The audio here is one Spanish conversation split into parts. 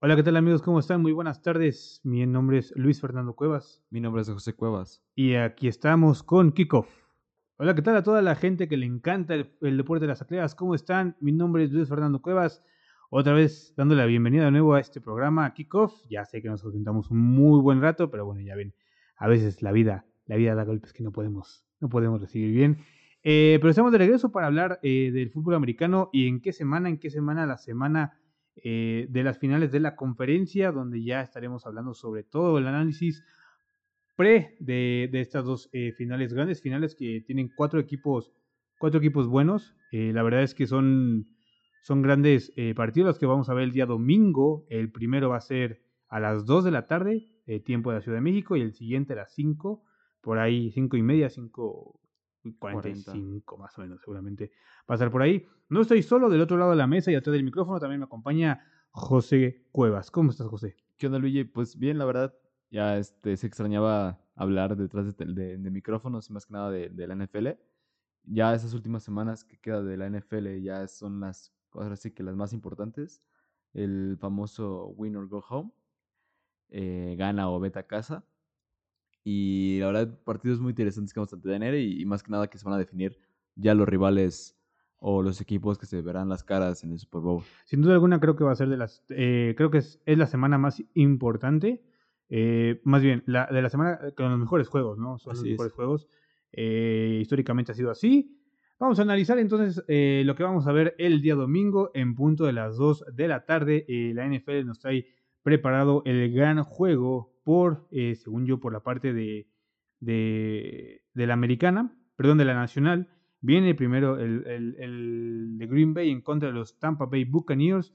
Hola, ¿qué tal amigos? ¿Cómo están? Muy buenas tardes. Mi nombre es Luis Fernando Cuevas Mi nombre es José Cuevas. y aquí estamos con Kickoff. Hola, ¿qué tal a toda la gente que le encanta el, el deporte de las atletas? ¿Cómo están? Mi nombre es Luis Fernando Cuevas. Otra vez dándole la bienvenida de nuevo a este programa Kickoff. Ya sé que nos ausentamos un muy buen rato, pero bueno, ya ven, a veces la vida, la vida da golpes que no podemos, no podemos recibir bien. Eh, pero estamos de regreso para hablar eh, del fútbol americano y en qué semana, en qué semana, la semana eh, de las finales de la conferencia, donde ya estaremos hablando sobre todo el análisis pre de, estas dos eh, finales, grandes finales que tienen cuatro equipos, cuatro equipos buenos. Eh, la verdad es que son, son grandes partidos los que vamos a ver el día domingo. El primero va a ser a las 2 de la tarde, tiempo de la Ciudad de México, y el siguiente a las 5, por ahí 5 y media, 5 45 más o menos, seguramente va a estar por ahí. No estoy solo, del otro lado de la mesa y atrás del micrófono también me acompaña José Cuevas. ¿Cómo estás, José? ¿Qué onda, Luigi? Pues bien, la verdad, ya este, se extrañaba hablar detrás de, de- de micrófonos y más que nada de, de la NFL. Ya esas últimas semanas que queda de la NFL ya son las cosas así que las más importantes. El famoso win or go home, eh, gana o vete a casa. Y la verdad, partidos muy interesantes que vamos a tener y, y más que nada que se van a definir ya los rivales o los equipos que se verán las caras en el Super Bowl. Sin duda alguna creo que va a ser de las, eh, creo que es, es la semana más importante, eh, más bien, la, de la semana con los mejores juegos, ¿no? Son los es. mejores juegos. Eh, históricamente ha sido así. Vamos a analizar entonces eh, lo que vamos a ver el día domingo en punto de las 2 de la tarde. Eh, la NFL nos trae preparado el gran juego por, eh, según yo, por la parte de, de, la americana, perdón, de la nacional. Viene primero el, el- el de Green Bay en contra de los Tampa Bay Buccaneers.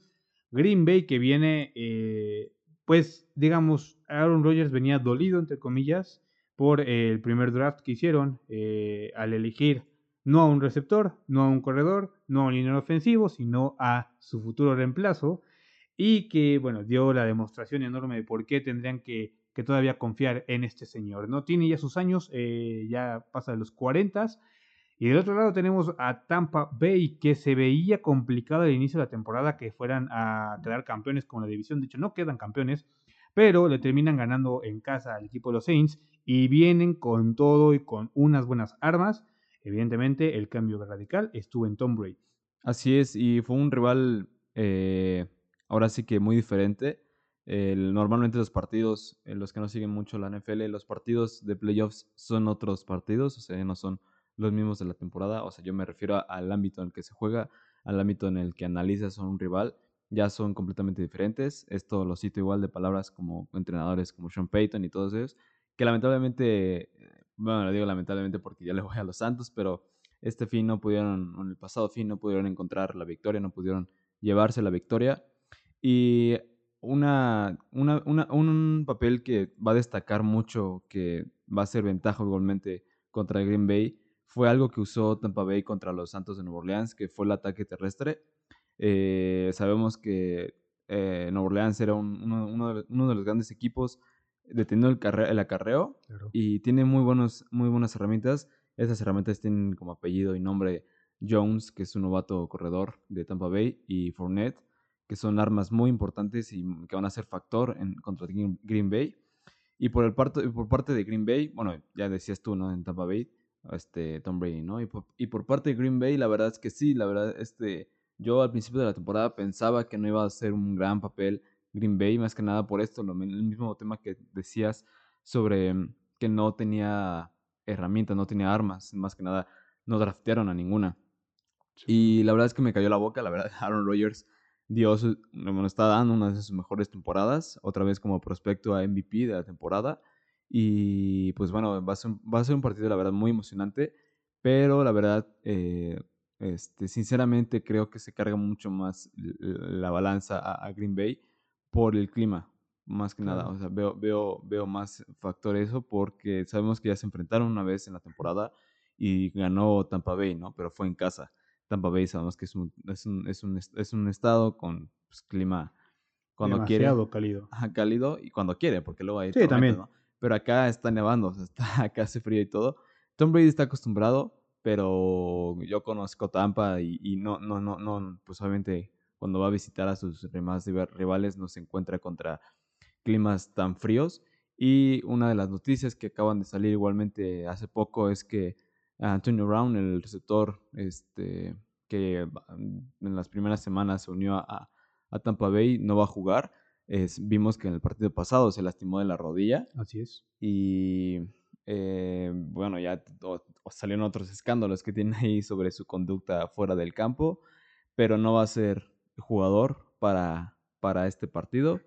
Green Bay que viene, eh, pues, digamos, Aaron Rodgers venía dolido, entre comillas, por el primer draft que hicieron eh, al elegir no a un receptor, no a un corredor, no a un línea ofensivo, sino a su futuro reemplazo. Y que, bueno, dio la demostración enorme de por qué tendrían que, que todavía confiar en este señor. No tiene ya sus años, eh, ya pasa de los 40 y del otro lado tenemos a Tampa Bay, que se veía complicado al inicio de la temporada que fueran a quedar campeones con la división. De hecho, no quedan campeones, pero le terminan ganando en casa al equipo de los Saints y vienen con todo y con unas buenas armas. Evidentemente, el cambio radical estuvo en Tom Brady. Así es, y fue un rival eh, ahora sí que muy diferente. Normalmente los partidos, eh, los que no siguen mucho la NFL, los partidos de playoffs son otros partidos, o sea, no son los mismos de la temporada. O sea, yo me refiero al ámbito en el que se juega, al ámbito en el que analizas a un rival, ya son completamente diferentes. Esto lo cito igual de palabras como entrenadores como Sean Payton y todos ellos, que lamentablemente, bueno, lo digo lamentablemente porque ya le voy a los Santos, pero este fin no pudieron, en el pasado fin no pudieron encontrar la victoria, no pudieron llevarse la victoria. Y una, una- una- un papel que va a destacar mucho, que va a ser ventaja igualmente contra Green Bay, fue algo que usó Tampa Bay contra los Santos de Nueva Orleans, que fue el ataque terrestre. Eh, sabemos que eh, Nueva Orleans era un- uno, uno de, uno de los grandes equipos deteniendo el, carre- el acarreo y tiene muy, buenos, muy buenas herramientas. Esas herramientas tienen como apellido y nombre Jones, que es un novato corredor de Tampa Bay, y Fournette, que son armas muy importantes y que van a ser factor en, contra Green Bay. Y por, el parte, por parte de Green Bay, bueno, ya decías tú, ¿no? En Tampa Bay, este, Tom Brady, ¿no? Y por, y por parte de Green Bay, la verdad es que sí, la verdad, este, yo al principio de la temporada pensaba que no iba a ser un gran papel Green Bay, más que nada por esto, lo, el mismo tema que decías sobre mm, que no tenía herramientas, no tenía armas, más que nada no draftearon a ninguna. Y la verdad es que me cayó la boca, la verdad, Aaron Rodgers dio su, bueno, está dando una de sus mejores temporadas, otra vez como prospecto a MVP de la temporada. Y pues bueno, va a ser, un- va a ser un partido, la verdad, muy emocionante, pero la verdad, eh, este, sinceramente creo que se carga mucho más la balanza a, a Green Bay por el clima, más que nada. O sea, veo, veo, veo más factor eso porque sabemos que ya se enfrentaron una vez en la temporada y ganó Tampa Bay, ¿no? Pero fue en casa. Tampa Bay sabemos que es un, es un, es un, es un estado con pues, clima cuando quiere, Demasiado cálido. ajá, cálido y cuando quiere, porque luego hay Sí, también. ¿no? Pero acá está nevando, o sea, está, acá hace frío y todo. Tom Brady está acostumbrado, pero yo conozco Tampa y, y no, no, no, no, pues obviamente cuando va a visitar a sus demás rivales no se encuentra contra climas tan fríos. Y una de las noticias que acaban de salir igualmente hace poco es que Antonio Brown, el receptor este, que en las primeras semanas se unió a, a Tampa Bay, no va a jugar. vimos que en el partido pasado se lastimó de la rodilla. Así es. Y eh, bueno, ya salieron otros escándalos que tiene ahí sobre su conducta fuera del campo, pero no va a ser jugador para, para este partido.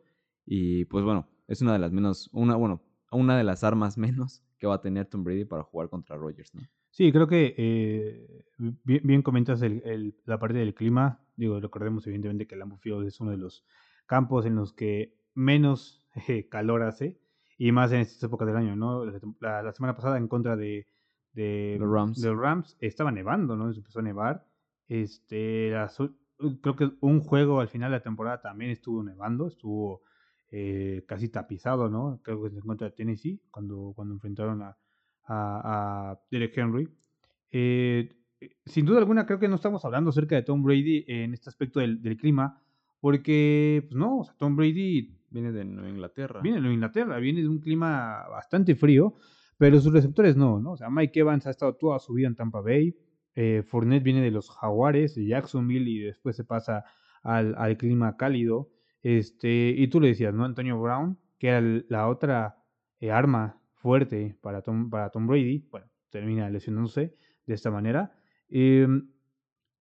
Y pues bueno, es una de las menos, una, bueno, una de las armas menos que va a tener Tom Brady para jugar contra Rogers, ¿no? Sí, creo que eh, bien, comentas el, la parte del clima. Digo, recordemos evidentemente que el Field es uno de los campos en los que menos calor hace y más en estas épocas del año, ¿no? La, semana pasada en contra de, de, Rams. de Rams estaba nevando, ¿no? Se empezó a nevar. Este, creo que un juego al final de la temporada también estuvo nevando, estuvo eh, casi tapizado, ¿no? Creo que en contra de Tennessee, cuando, cuando enfrentaron a, a, Derek Henry. Eh, sin duda alguna, creo que no estamos hablando acerca de Tom Brady en este aspecto del, clima, porque, pues no, Tom Brady viene de Nueva Inglaterra. Viene de Nueva Inglaterra, viene de un clima bastante frío, pero sus receptores no, ¿no? O sea, Mike Evans ha estado toda su vida en Tampa Bay, eh, Fournette viene de los Jaguares, de Jacksonville, y después se pasa al, al, clima cálido. Este, y tú le decías, ¿no? Antonio Brown, que era la otra eh, arma fuerte para Tom, para Tom Brady. Bueno, termina lesionándose de esta manera. Em,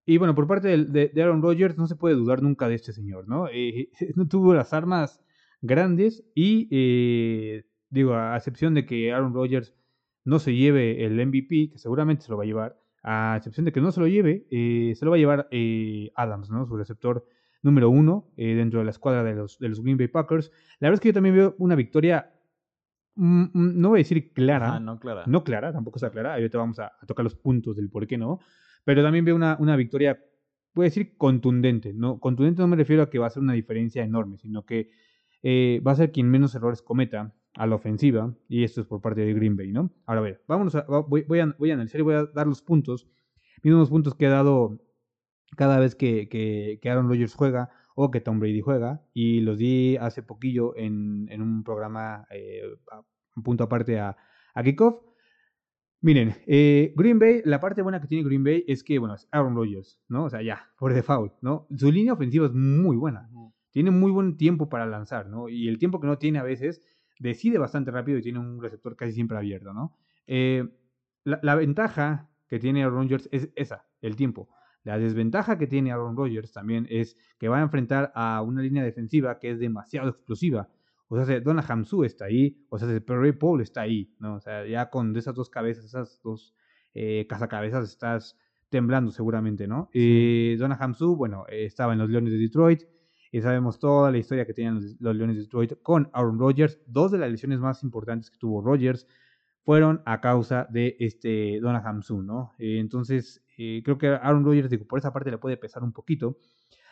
y bueno, por parte de, Aaron Rodgers no se puede dudar nunca de este señor, ¿no? Eh, no tuvo las armas grandes y eh, digo, a excepción de que Aaron Rodgers no se lleve el MVP, que seguramente se lo va a llevar, a excepción de que no se lo lleve, eh, se lo va a llevar Adams, ¿no? Su receptor número uno dentro de la escuadra de los, de los Green Bay Packers. La verdad es que yo también veo una victoria no voy a decir clara. no clara. No clara, tampoco está clara. Ahorita vamos a, tocar los puntos del por qué no. Pero también veo una, una victoria, voy a decir contundente. ¿no? Contundente no me refiero a que va a ser una diferencia enorme, sino que eh, va a ser quien menos errores cometa a la ofensiva. Y esto es por parte de Green Bay, ¿no? Ahora a ver, vámonos a, voy, voy, a, voy a analizar y voy a dar los puntos. Mismos puntos que he dado cada vez que, que, que Aaron Rodgers juega o que Tom Brady juega. Y los di hace poquillo en, en un programa, eh, un punto aparte a, a Kickoff. Miren, eh, Green Bay, la parte buena que tiene Green Bay es que, bueno, es Aaron Rodgers, ¿no? O sea, ya, por default, ¿no? Su línea ofensiva es muy buena. Tiene muy buen tiempo para lanzar, ¿no? Y el tiempo que no tiene a veces, decide bastante rápido y tiene un receptor casi siempre abierto, ¿no? Eh, la, la, ventaja que tiene Aaron Rodgers es esa, el tiempo. La desventaja que tiene Aaron Rodgers también es que va a enfrentar a una línea defensiva que es demasiado explosiva. O sea, Donna Hamsu está ahí, o sea, Perry Paul está ahí, ¿no? O sea, ya con esas dos cabezas, esas dos eh, cazacabezas estás temblando seguramente, ¿no? Donna Hamsu, bueno, estaba en los Leones de Detroit y sabemos toda la historia que tenían los, los Leones de Detroit con Aaron Rodgers. Dos de las lesiones más importantes que tuvo Rodgers fueron a causa de este Donna Hamsu, ¿no? Eh, entonces, eh, creo que Aaron Rodgers, digo, por esa parte le puede pesar un poquito.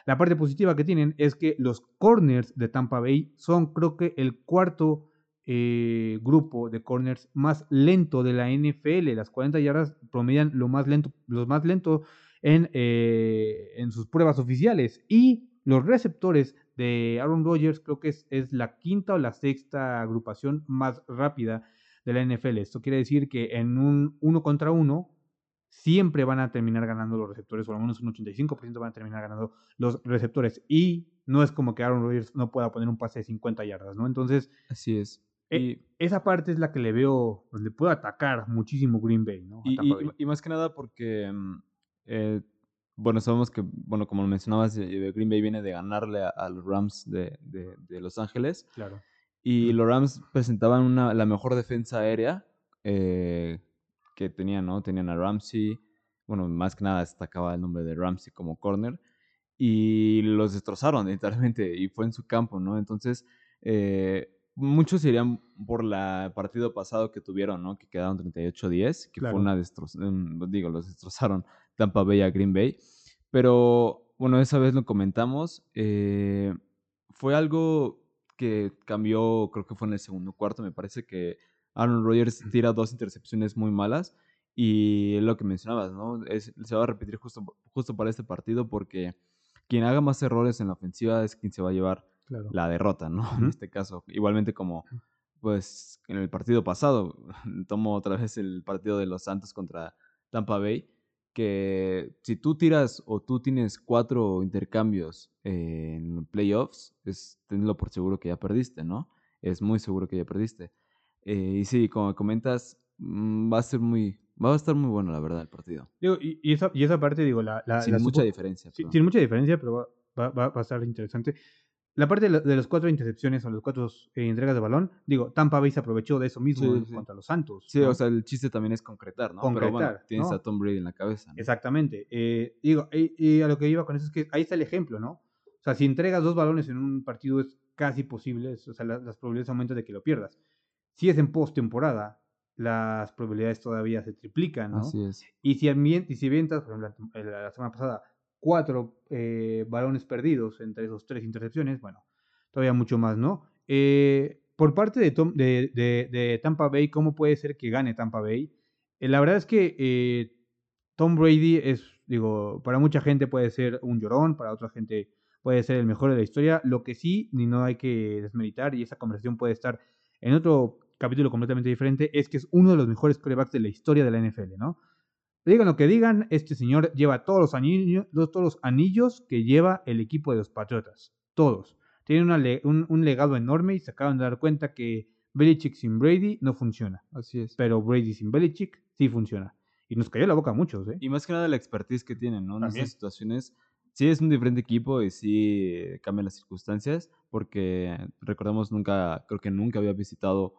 La parte positiva que tienen es que los corners de Tampa Bay son, creo que, el cuarto eh, grupo de corners más lento de la NFL. Las 40 yardas promedian lo más lento, los más lento en, en sus pruebas oficiales. Y los receptores de Aaron Rodgers creo que es, es la quinta o la sexta agrupación más rápida de la NFL. Esto quiere decir que en un uno contra uno siempre van a terminar ganando los receptores, o al menos un 85% van a terminar ganando los receptores. Y no es como que Aaron Rodgers no pueda poner un pase de 50 yardas, ¿no? Entonces, así es. E, y, esa parte es la que le veo donde puede atacar muchísimo Green Bay, ¿no? Y, más que nada porque, mm, eh, bueno, sabemos que, bueno, como mencionabas, eh, Green Bay viene de ganarle a, los Rams de, de, de Los Ángeles. Claro. Y los Rams presentaban una, la mejor defensa aérea eh, que tenían, ¿no? Tenían a Ramsey, bueno, más que nada destacaba el nombre de Ramsey como corner, y los destrozaron literalmente, y fue en su campo, ¿no? Entonces, eh, muchos irían por el partido pasado que tuvieron, ¿no? Que quedaron 38-10, que fue una destrozación, digo, los destrozaron Tampa Bay a Green Bay, pero bueno, esa vez lo comentamos, eh, fue algo que cambió, creo que fue en el segundo cuarto, me parece que Aaron Rodgers tira dos intercepciones muy malas y lo que mencionabas, ¿no? se va a repetir justo, justo para este partido porque quien haga más errores en la ofensiva es quien se va a llevar la derrota, ¿no? En este caso. Igualmente como, pues, en el partido pasado, tomo otra vez el partido de los Santos contra Tampa Bay, que si tú tiras o tú tienes cuatro intercambios en playoffs, es tenlo por seguro que ya perdiste, ¿no? Es muy seguro que ya perdiste. Eh, y sí, como comentas, mm, va a ser muy, va a estar muy bueno, la verdad, el partido. y, y, esa, y esa parte, digo, la... la sin mucha diferencia. Sí, sin mucha diferencia, pero va, va, va, a estar interesante. La parte de, las cuatro intercepciones o las cuatro eh, entregas de balón, digo, Tampa Bay se aprovechó de eso mismo contra los Santos. Sí, o sea, el chiste también es concretar, ¿no? Concretar, Pero bueno, tienes a Tom Brady en la cabeza. Exactamente. Eh, digo, y, a lo que iba con eso es que ahí está el ejemplo, ¿no? O sea, si entregas dos balones en un partido es casi posible, o sea, las probabilidades aumentan de que lo pierdas. Si es en postemporada, las probabilidades todavía se triplican, ¿no? Así es. Y si, y si vientas, por ejemplo, la semana pasada, cuatro eh, balones perdidos entre esos tres intercepciones, bueno, todavía mucho más, ¿no? Eh, por parte de, Tom, de, Tampa Bay, ¿cómo puede ser que gane Tampa Bay? Eh, la verdad es que Tom Brady es, digo, para mucha gente puede ser un llorón, para otra gente puede ser el mejor de la historia. Lo que sí, ni no hay que desmeritar, y esa conversación puede estar en otro capítulo completamente diferente, es que es uno de los mejores quarterbacks de la historia de la NFL, ¿no? Digan lo que digan, este señor lleva todos los, anillos, todos los anillos que lleva el equipo de los Patriotas. Todos. Tiene un, legado enorme y se acaban de dar cuenta que Belichick sin Brady no funciona. Así es. Pero Brady sin Belichick sí funciona. Y nos cayó la boca a muchos, ¿eh? Y más que nada la expertise que tienen, ¿no? En esas situaciones. Sí, es un diferente equipo y sí cambian las circunstancias. Porque recordemos, nunca, creo que nunca había visitado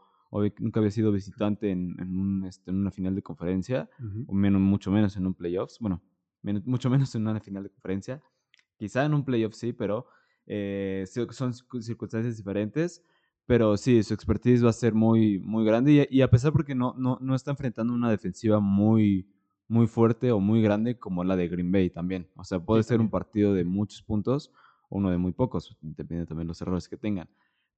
nunca había sido visitante en, en, este, en una final de conferencia, o menos, mucho menos en un playoffs, bueno, mucho menos en una final de conferencia, quizá en un playoff sí, pero eh, son circunstancias diferentes, pero sí, su expertise va a ser muy, muy grande y, a pesar porque no, no, no está enfrentando una defensiva muy, muy fuerte o muy grande como la de Green Bay también, o sea, puede ser un partido de muchos puntos o uno de muy pocos, depende también de los errores que tengan.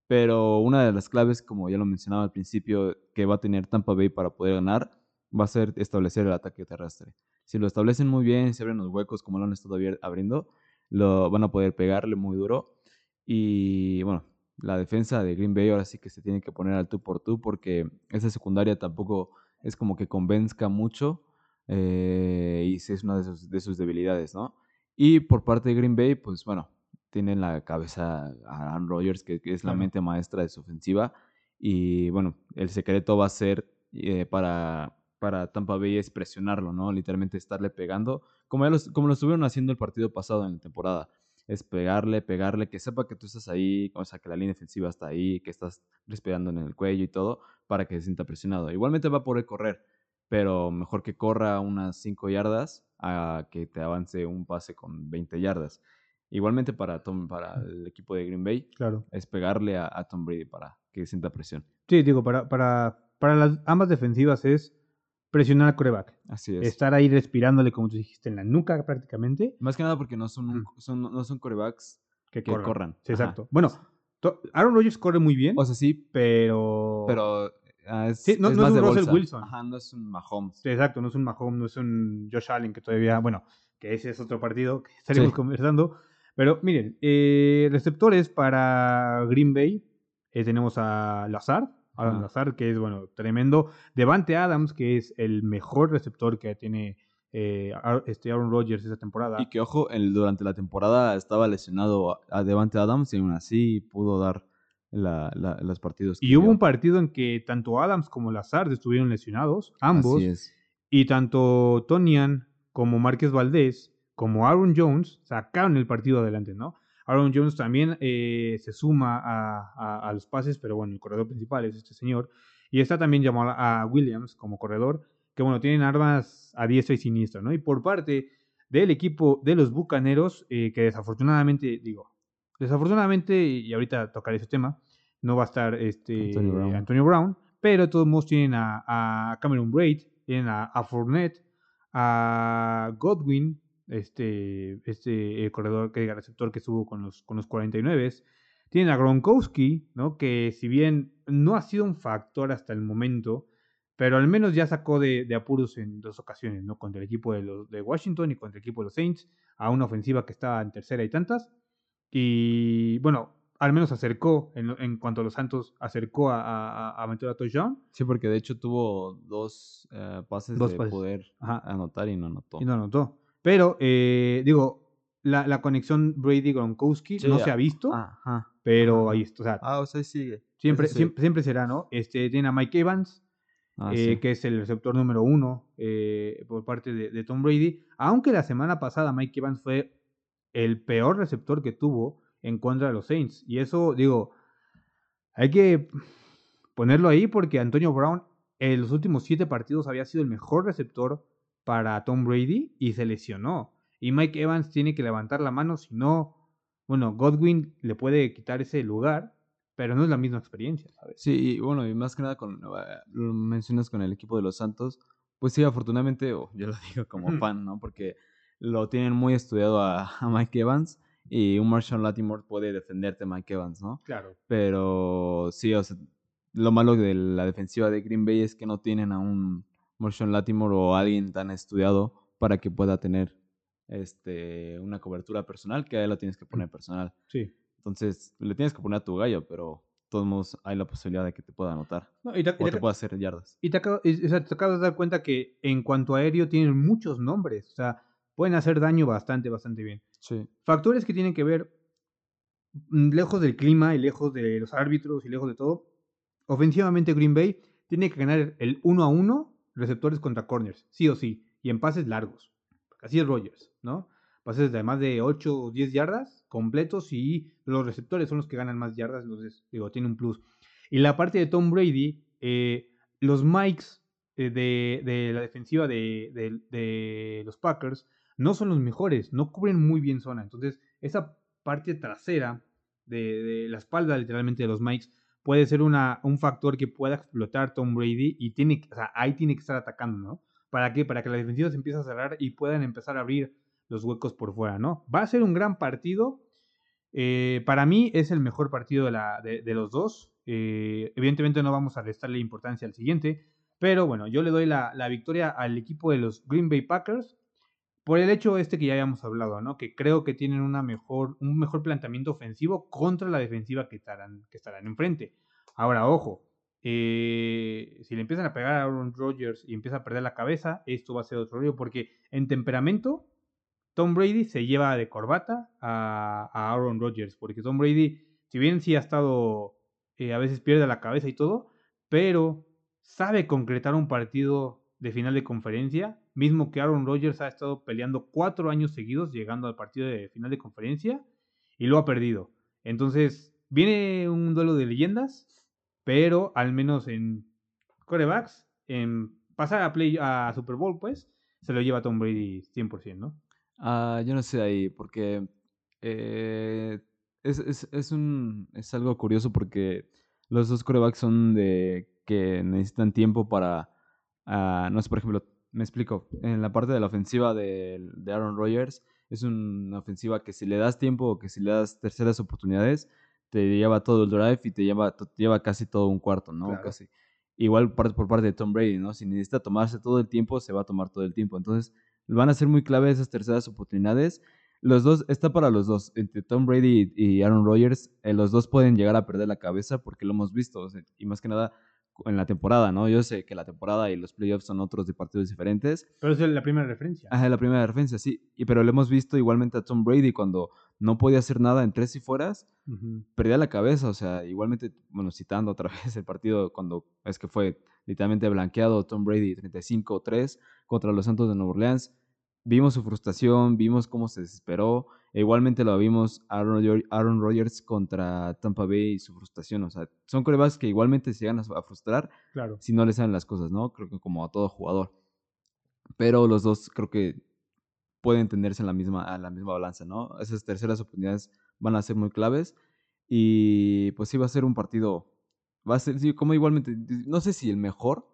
Pero una de las claves, como ya lo mencionaba al principio, que va a tener Tampa Bay para poder ganar, va a ser establecer el ataque terrestre. Si lo establecen muy bien, si abren los huecos como lo han estado abriendo, lo van a poder pegarle muy duro. Y bueno, la defensa de Green Bay ahora sí que se tiene que poner al tú por tú porque esa secundaria tampoco es como que convenzca mucho eh, y es una de sus debilidades, ¿no? Y por parte de Green Bay, pues bueno, tiene en la cabeza a Aaron Rodgers, que, es la mente maestra de su ofensiva. Y bueno, el secreto va a ser eh, para, para Tampa Bay es presionarlo, ¿no? Literalmente estarle pegando, como, ya como lo estuvieron haciendo el partido pasado en la temporada. Es pegarle, pegarle, que sepa que tú estás ahí, o sea, que la línea defensiva está ahí, que estás respirando en el cuello y todo, para que se sienta presionado. Igualmente va a poder correr, pero mejor que corra unas 5 yardas a que te avance un pase con 20 yardas. Igualmente para, Tom, para el equipo de Green Bay, claro. es pegarle a, Tom Brady para que sienta presión. Sí, digo, para, para, para las ambas defensivas es presionar al coreback. Así es. Estar ahí respirándole, como tú dijiste, en la nuca prácticamente. Más que nada porque no son, son, no son corebacks que, corran. Sí, exacto. Bueno, Aaron Rodgers corre muy bien. O sea, sí, pero... Pero ah, es, no, es no es un Wilson. Ajá, no es un Mahomes. Sí, exacto, no es un Mahomes, no es un Josh Allen que todavía, bueno, que ese es otro partido que estaremos conversando. Pero miren, eh, receptores para Green Bay eh, tenemos a Lazard, Adam Lazard, que es bueno, tremendo. Devante Adams, que es el mejor receptor que tiene eh, este Aaron Rodgers esa temporada. Y que, ojo, el, durante la temporada estaba lesionado a Devante Adams y aún así pudo dar los partidos. y hubo un partido en que tanto Adams como Lazard estuvieron lesionados, ambos. Así es. Y tanto Tonian como Márquez Valdés como Aaron Jones sacaron el partido adelante, ¿no? Aaron Jones también eh, se suma a, los pases, pero bueno, el corredor principal es este señor. Y está también llamado a Williams como corredor, que bueno, tienen armas a diestra y siniestra, ¿no? Y por parte del equipo de los Bucaneros, eh, que desafortunadamente, digo, desafortunadamente, y ahorita tocaré ese tema, no va a estar este Antonio Brown, pero de todos modos tienen a, Cameron Braid, tienen a, a Fournette, a Godwin, este, este corredor, que receptor que estuvo con los, con los 49. Tienen a Gronkowski, ¿no? que si bien no ha sido un factor hasta el momento, pero al menos ya sacó de, de apuros en dos ocasiones, ¿no? Contra el equipo de, los, de Washington y contra el equipo de los Saints, a una ofensiva que estaba en tercera y tantas. Y bueno, al menos acercó, en, en cuanto a los Santos, acercó a, a, a meter a touchdown. Sí, porque de hecho tuvo dos eh, pases Dos de pases. poder Ajá. anotar y no anotó. Y no anotó. Pero, eh, digo, la, la conexión Brady-Gronkowski Sí, no se ha visto, Ajá. pero ahí está. O sea, Ah, o sea, sigue. siempre, sí. siempre, siempre será, ¿no? Este, tiene a Mike Evans, Ah, eh, sí. que es el receptor número uno eh, por parte de, de Tom Brady. Aunque la semana pasada Mike Evans fue el peor receptor que tuvo en contra de los Saints. Y eso, digo, hay que ponerlo ahí porque Antonio Brown en los últimos siete partidos había sido el mejor receptor para Tom Brady y se lesionó. Y Mike Evans tiene que levantar la mano, si no, bueno, Godwin le puede quitar ese lugar, pero no es la misma experiencia, ¿sabes? Sí, y bueno, y más que nada con, eh, lo mencionas con el equipo de los Santos, pues sí, afortunadamente, o yo lo digo como fan, ¿no? Porque lo tienen muy estudiado a, a Mike Evans y un Marshall Latimore puede defenderte a Mike Evans, ¿no? Claro. Pero sí, o sea, lo malo de la defensiva de Green Bay es que no tienen a un Marshall Latimore o alguien tan estudiado para que pueda tener este, una cobertura personal, que ahí lo tienes que poner personal. Sí. Entonces, le tienes que poner a tu gallo, pero de todos modos hay la posibilidad de que te pueda anotar. No, y te, y O te- te pueda hacer yardas. y te acabo- y- o sea, te acabas de dar cuenta que en cuanto a aéreo tienen muchos nombres. O sea, pueden hacer daño bastante, bastante bien. Sí. Factores que tienen que ver, mm, lejos del clima y lejos de los árbitros y lejos de todo, ofensivamente Green Bay tiene que ganar el 1 a 1 receptores contra corners, sí o sí, y en pases largos. Así es Rogers, ¿no? Pases de más de 8 o 10 yardas completos y los receptores son los que ganan más yardas, entonces, digo, tiene un plus. Y la parte de Tom Brady, eh, los mics eh, de, de la defensiva de, de- los Packers no son los mejores, no cubren muy bien zona. Entonces, esa parte trasera de, de la espalda, literalmente, de los mics, puede ser un factor que pueda explotar Tom Brady y tiene, ahí tiene que estar atacando, ¿no? ¿Para qué? Para que la defensiva se empiece a cerrar y puedan empezar a abrir los huecos por fuera, ¿no? Va a ser un gran partido. Eh, para mí es el mejor partido de los dos. Eh, evidentemente no vamos a restarle importancia al siguiente, pero bueno, yo le doy la, la victoria al equipo de los Green Bay Packers por el hecho este que ya habíamos hablado, ¿no? Que creo que tienen una mejor, un mejor planteamiento ofensivo contra la defensiva que estarán, que estarán enfrente. Ahora, ojo, eh, si le empiezan a pegar a Aaron Rodgers y empieza a perder la cabeza, esto va a ser otro rollo, porque en temperamento, Tom Brady se lleva de corbata a, a Aaron Rodgers, porque Tom Brady, si bien sí ha estado, eh, a veces pierde la cabeza y todo, pero sabe concretar un partido de final de conferencia, mismo que Aaron Rodgers ha estado peleando cuatro años seguidos llegando al partido de final de conferencia y lo ha perdido. Entonces, viene un duelo de leyendas, pero al menos en corebacks, en pasar a, play, a Super Bowl, pues, se lo lleva Tom Brady 100%, ¿no? Ah, yo no sé ahí, porque eh, es, es, es un, es algo curioso porque los dos corebacks son de que necesitan tiempo para, ah, no sé, por ejemplo, me explico, en la parte de la ofensiva de, de Aaron Rodgers es una ofensiva que si le das tiempo o que si le das terceras oportunidades, te lleva todo el drive y te lleva, te lleva casi todo un cuarto, ¿no? Claro. Casi. Igual par- por parte de Tom Brady, ¿no? Si necesita tomarse todo el tiempo, se va a tomar todo el tiempo. Entonces, van a ser muy clave esas terceras oportunidades. Los dos, está para los dos, entre Tom Brady y Aaron Rodgers, eh, los dos pueden llegar a perder la cabeza porque lo hemos visto, o sea, y más que nada en la temporada, ¿no? Yo sé que la temporada y los playoffs son otros de partidos diferentes. Pero es la primera referencia. Ajá, la primera defensa, sí, y, pero lo hemos visto igualmente a Tom Brady cuando no podía hacer nada en tres y fueras, perdía la cabeza, o sea, igualmente, bueno, citando otra vez el partido cuando es que fue literalmente blanqueado Tom Brady 35-3 contra los Santos de Nueva Orleans, vimos su frustración, vimos cómo se desesperó, e igualmente lo vimos Aaron, Rodgers- Aaron Rodgers contra Tampa Bay y su frustración, o sea, son corebacks que igualmente se llegan a frustrar Claro. si no le salen las cosas, ¿no? Creo que como a todo jugador. Pero los dos creo que pueden tenderse en la misma, a la misma balanza, ¿no? Esas terceras oportunidades van a ser muy claves. Y pues sí va a ser un partido. Va a ser, sí, como igualmente, no sé si el mejor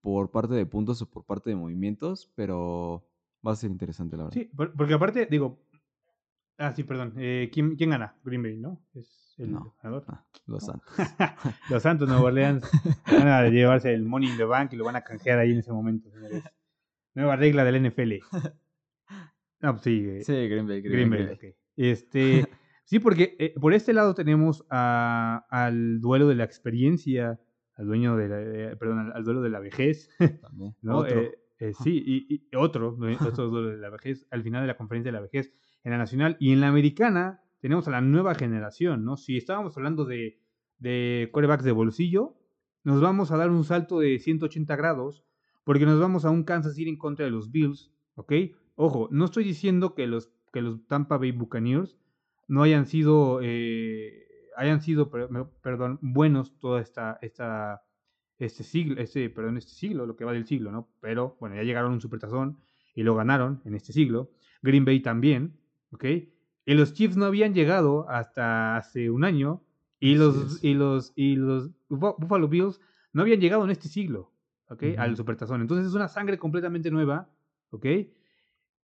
por parte de puntos o por parte de movimientos, pero va a ser interesante, la verdad. Sí, por- porque aparte, digo, Ah, sí, perdón. Eh, ¿quién, ¿Quién gana? Green Bay, ¿no? Es el No. ganador. Ah, los. Santos. Los Santos Nueva Orleans van a llevarse el Money in the Bank y lo van a canjear ahí en ese momento, señores. Nueva regla del NFL. No, pues sí, eh, Sí, Green Bay, Green, Green Bay. Bay, ok. Este, sí, porque eh, por este lado tenemos a- al duelo de la experiencia, al dueño de la, eh, perdón, al, al duelo de la vejez, También. ¿no? Otro. Eh, eh, sí, y, y otro, otro de la vejez, al final de la conferencia de la vejez en la nacional y en la americana tenemos a la nueva generación, ¿no? Si estábamos hablando de, de quarterbacks de bolsillo, nos vamos a dar un salto de 180 grados porque nos vamos a un Kansas City en contra de los Bills, ¿ok? Ojo, no estoy diciendo que los, que los Tampa Bay Buccaneers no hayan sido, eh, hayan sido, perdón, buenos toda esta, esta, este siglo, este, perdón, este siglo, lo que va del siglo, ¿no? Pero, bueno, ya llegaron a un supertazón y lo ganaron en este siglo. Green Bay también, ¿ok? Y los Chiefs no habían llegado hasta hace un año y los, y los, y los Bu- Buffalo Bills no habían llegado en este siglo, ¿ok? Al supertazón. Entonces es una sangre completamente nueva, ¿ok?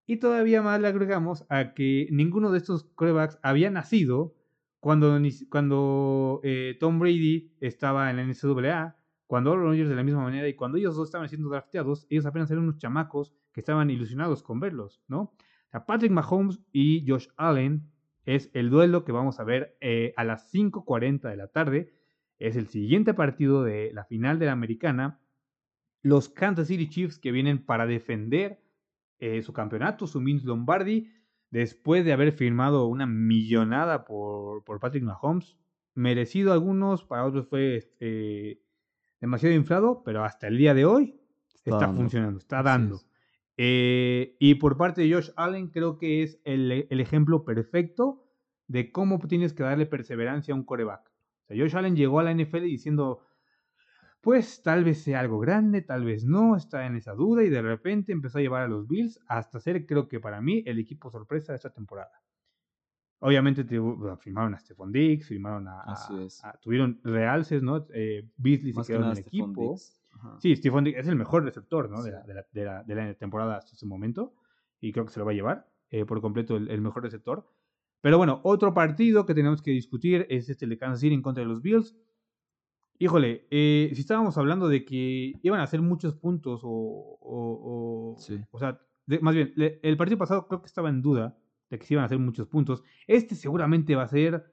Y todavía más le agregamos a que ninguno de estos corebacks había nacido cuando, cuando eh, Tom Brady estaba en la NCAA, cuando Aaron Rodgers de la misma manera y cuando ellos dos estaban siendo drafteados, ellos apenas eran unos chamacos que estaban ilusionados con verlos, ¿no? O sea, Patrick Mahomes y Josh Allen es el duelo que vamos a ver eh, a las 5.40 de la tarde. Es el siguiente partido de la final de la americana. Los Kansas City Chiefs que vienen para defender eh, su campeonato, su Vince Lombardi, después de haber firmado una millonada por, por Patrick Mahomes. Merecido algunos, para otros fue este, demasiado inflado, pero hasta el día de hoy Está funcionando, está dando. Eh, y por parte de Josh Allen, creo que es el, el ejemplo perfecto de cómo tienes que darle perseverancia a un coreback. O sea, Josh Allen llegó a la NFL diciendo, pues tal vez sea algo grande, tal vez no, está en esa duda y de repente empezó a llevar a los Bills hasta ser, creo que para mí, el equipo sorpresa de esta temporada. Obviamente te- firmaron a Stephon Diggs, firmaron a, Así es. a- tuvieron realces, ¿no? Eh, Beasley Más se que quedó en el Stephon equipo. Diggs. Sí, Stephon Diggs es el mejor receptor ¿no? de, la, de, la, de, la, de la temporada hasta ese momento. Y creo que se lo va a llevar eh, por completo el, el mejor receptor. Pero bueno, otro partido que tenemos que discutir es este de Kansas City en contra de los Bills. Híjole, eh, si estábamos hablando de que iban a hacer muchos puntos o... O, o- Sí. o sea, más bien, el partido pasado creo que estaba en duda de que se iban a hacer muchos puntos. Este seguramente va a ser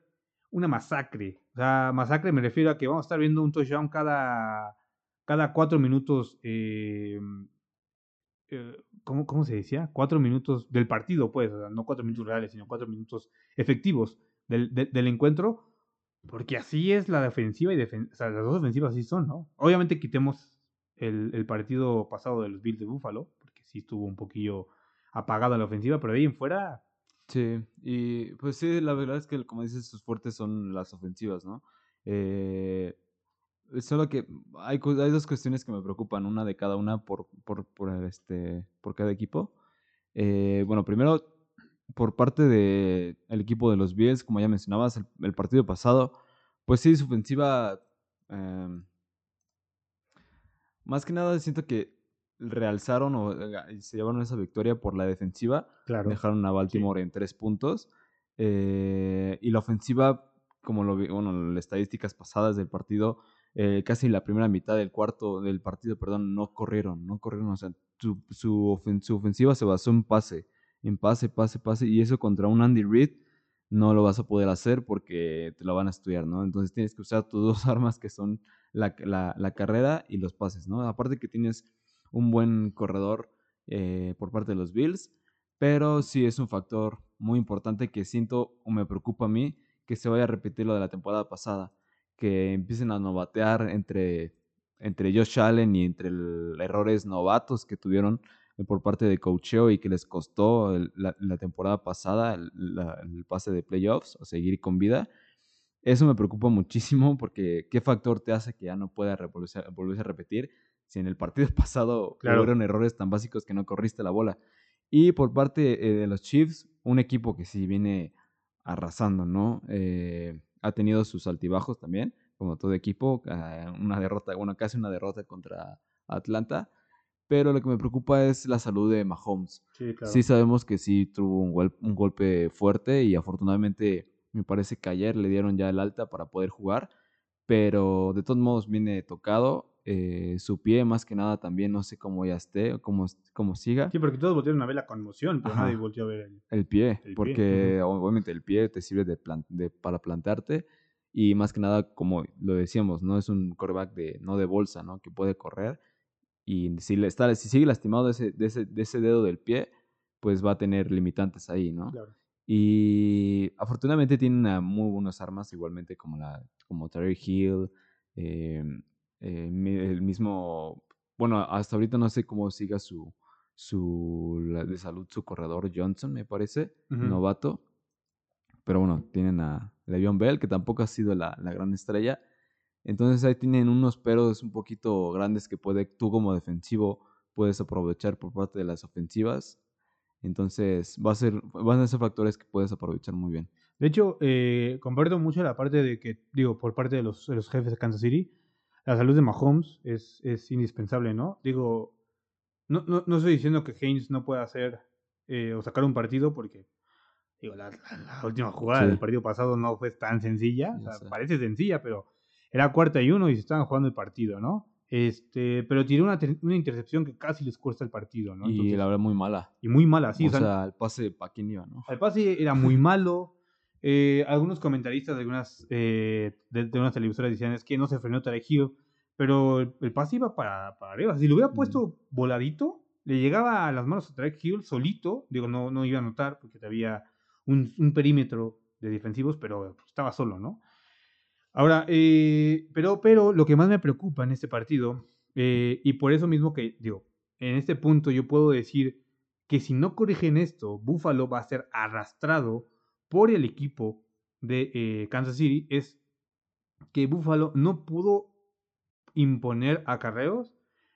una masacre. O sea, masacre me refiero a que vamos a estar viendo un touchdown cada, cada cuatro minutos. eh, eh, ¿cómo, ¿Cómo se decía? Cuatro minutos del partido, pues. o sea, no cuatro minutos reales, sino cuatro minutos efectivos del, del- encuentro. Porque así es la defensiva y defen- o sea, las dos ofensivas así son, ¿no? Obviamente quitemos el, el partido pasado de los Bills de Buffalo, porque sí estuvo un poquillo apagada la ofensiva, pero de ahí en fuera, Sí, y pues sí, la verdad es que, como dices, sus fuertes son las ofensivas, ¿no? Eh, solo que hay, hay dos cuestiones que me preocupan, una de cada una por, por, por, este, por cada equipo. Eh, bueno, primero, por parte del equipo de los Bills, como ya mencionabas, el, el partido pasado, pues sí, su ofensiva, em, más que nada siento que realzaron o eh, se llevaron esa victoria por la defensiva. claro. Dejaron a Baltimore en tres puntos. eh, y la ofensiva, como lo vi, bueno, las estadísticas pasadas del partido, eh, casi la primera mitad del cuarto del partido, perdón, no corrieron, no corrieron. O sea, su, su, ofen- su ofensiva se basó en pase, en pase, pase, pase. Y eso contra un Andy Reid no lo vas a poder hacer porque te lo van a estudiar, ¿no? Entonces tienes que usar tus dos armas que son la, la- la carrera y los pases, ¿no? Aparte que tienes un buen corredor eh, por parte de los Bills, pero sí es un factor muy importante que siento o me preocupa a mí que se vaya a repetir lo de la temporada pasada, que empiecen a novatear entre, entre Josh Allen y entre el- errores novatos que tuvieron eh, por parte de coacheo y que les costó la, temporada pasada el, pase de playoffs o seguir con vida. Eso me preocupa muchísimo porque ¿qué factor te hace que ya no pueda volverse a repetir si en el partido pasado Claro. hubieron errores tan básicos que no corriste la bola? Y por parte eh, de los Chiefs, un equipo que sí viene arrasando, ¿no? Eh, ha tenido sus altibajos también, como todo equipo, eh, una derrota, bueno, casi una derrota contra Atlanta, pero lo que me preocupa es la salud de Mahomes. Sí, claro. Sí sabemos que sí tuvo un, gol- un golpe fuerte y afortunadamente me parece que ayer le dieron ya el alta para poder jugar, pero de todos modos viene tocado. Eh, su pie más que nada también no sé cómo ya esté o cómo, cómo siga. Sí, porque todos voltearon a ver la conmoción, pero Ajá. nadie volteó a ver el... El pie, El pie, porque obviamente el pie te sirve de plan- de- para plantarte y más que nada, como lo decíamos, no es un coreback de, no de bolsa, ¿no? Que puede correr y si, le está, si sigue lastimado de ese, de, ese, de ese dedo del pie, pues va a tener limitantes ahí, ¿no? Claro. Y afortunadamente tiene una muy buenas armas, igualmente como la como Terry Hill, eh, eh, el mismo, bueno, hasta ahorita no sé cómo siga su, su la- de salud su corredor Johnson, me parece, novato. Pero bueno, tienen a Le'Veon Bell, que tampoco ha sido la, la gran estrella. Entonces ahí tienen unos peros un poquito grandes que puede, tú como defensivo puedes aprovechar por parte de las ofensivas. Entonces va a ser, van a ser factores que puedes aprovechar muy bien. De hecho, eh, comparto mucho la parte de que, digo, por parte de los, de los jefes de Kansas City, la salud de Mahomes es, es indispensable, ¿no? Digo, no, no, no estoy diciendo que Haynes no pueda hacer eh, o sacar un partido porque, digo, la, la- la última jugada Sí. del partido pasado no fue tan sencilla, o sea, parece sencilla, pero era cuarta y uno y se estaban jugando el partido, ¿no? Este, pero tiró una, una intercepción que casi les cuesta el partido, ¿no? y Entonces- la verdad muy mala. y muy mala, sí, o o sea, sea, el pase para quién iba, ¿no? el pase era muy malo. Eh, algunos comentaristas de algunas, eh, de, de unas televisoras decían es que no se frenó Tarek Hill, pero el, el pase iba para, para arriba. Si lo hubiera Mm. puesto voladito, le llegaba a las manos a Tarek Hill solito. Digo, no, no iba a notar porque había un, un perímetro de defensivos, pero estaba solo, ¿no? Ahora, eh, pero, pero lo que más me preocupa en este partido, eh, y por eso mismo que, digo, en este punto yo puedo decir que si no corrigen esto, Buffalo va a ser arrastrado por el equipo de eh, Kansas City, es que Buffalo no pudo imponer acarreos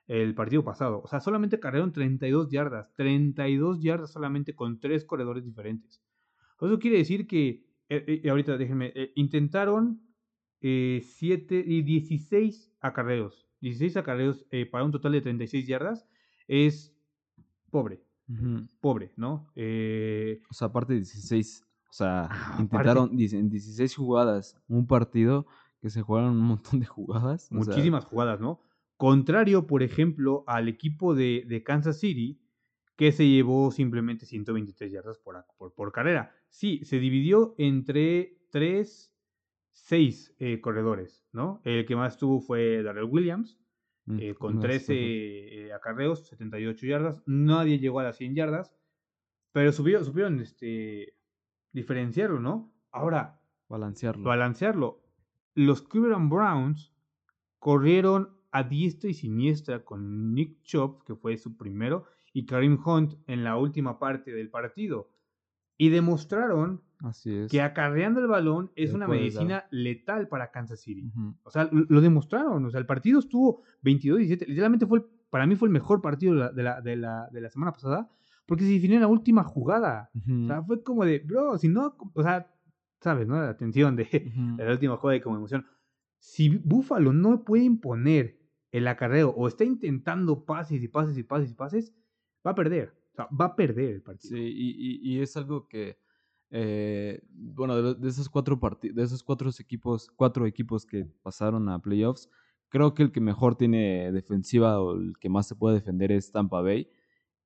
el partido pasado. O sea, solamente acarrearon 32 yardas, 32 yardas solamente con tres corredores diferentes. Eso quiere decir que, eh, eh, ahorita déjenme, intentaron 7 y 16 acarreos. 16 acarreos para un total de 36 yardas es pobre, pobre, ¿no? O sea, aparte de 16, o sea, Ah, intentaron en 16 jugadas un partido que se jugaron un montón de jugadas. o sea, muchísimas jugadas, ¿no? Contrario, por ejemplo, al equipo de, de Kansas City, que se llevó simplemente 123 yardas por, por, por carrera. Sí, se dividió entre 3, 6 corredores, ¿no? El que más tuvo fue Darrell Williams, mm, eh, con unas- 13 eh, acarreos, 78 yardas. Nadie llegó a las 100 yardas, pero supieron, supieron este, diferenciarlo, ¿no? Ahora, balancearlo. balancearlo. Los Cleveland Browns corrieron a diestra y siniestra con Nick Chubb, que fue su primero, y Karim Hunt en la última parte del partido. Y demostraron Así es. que acarreando el balón es una dar. medicina letal para Kansas City. O sea, lo lo demostraron. O sea, el partido estuvo 22-17. Literalmente fue, el- para mí fue el mejor partido de la, de la, de la, de la semana pasada, porque se definió en la última jugada. Ujú. O sea, fue como de, bro, si no, o sea, sabes, ¿no? La tensión de, Ujú. de la última jugada y como emoción. Si Buffalo no puede imponer el acarreo o está intentando pases y pases y pases y pases, va a perder. O sea, va a perder el partido. Sí, y, y- y es algo que, eh, bueno, de, de esos cuatro partidos, de esos cuatro equipos, cuatro equipos que pasaron a playoffs, creo que el que mejor tiene defensiva o el que más se puede defender es Tampa Bay.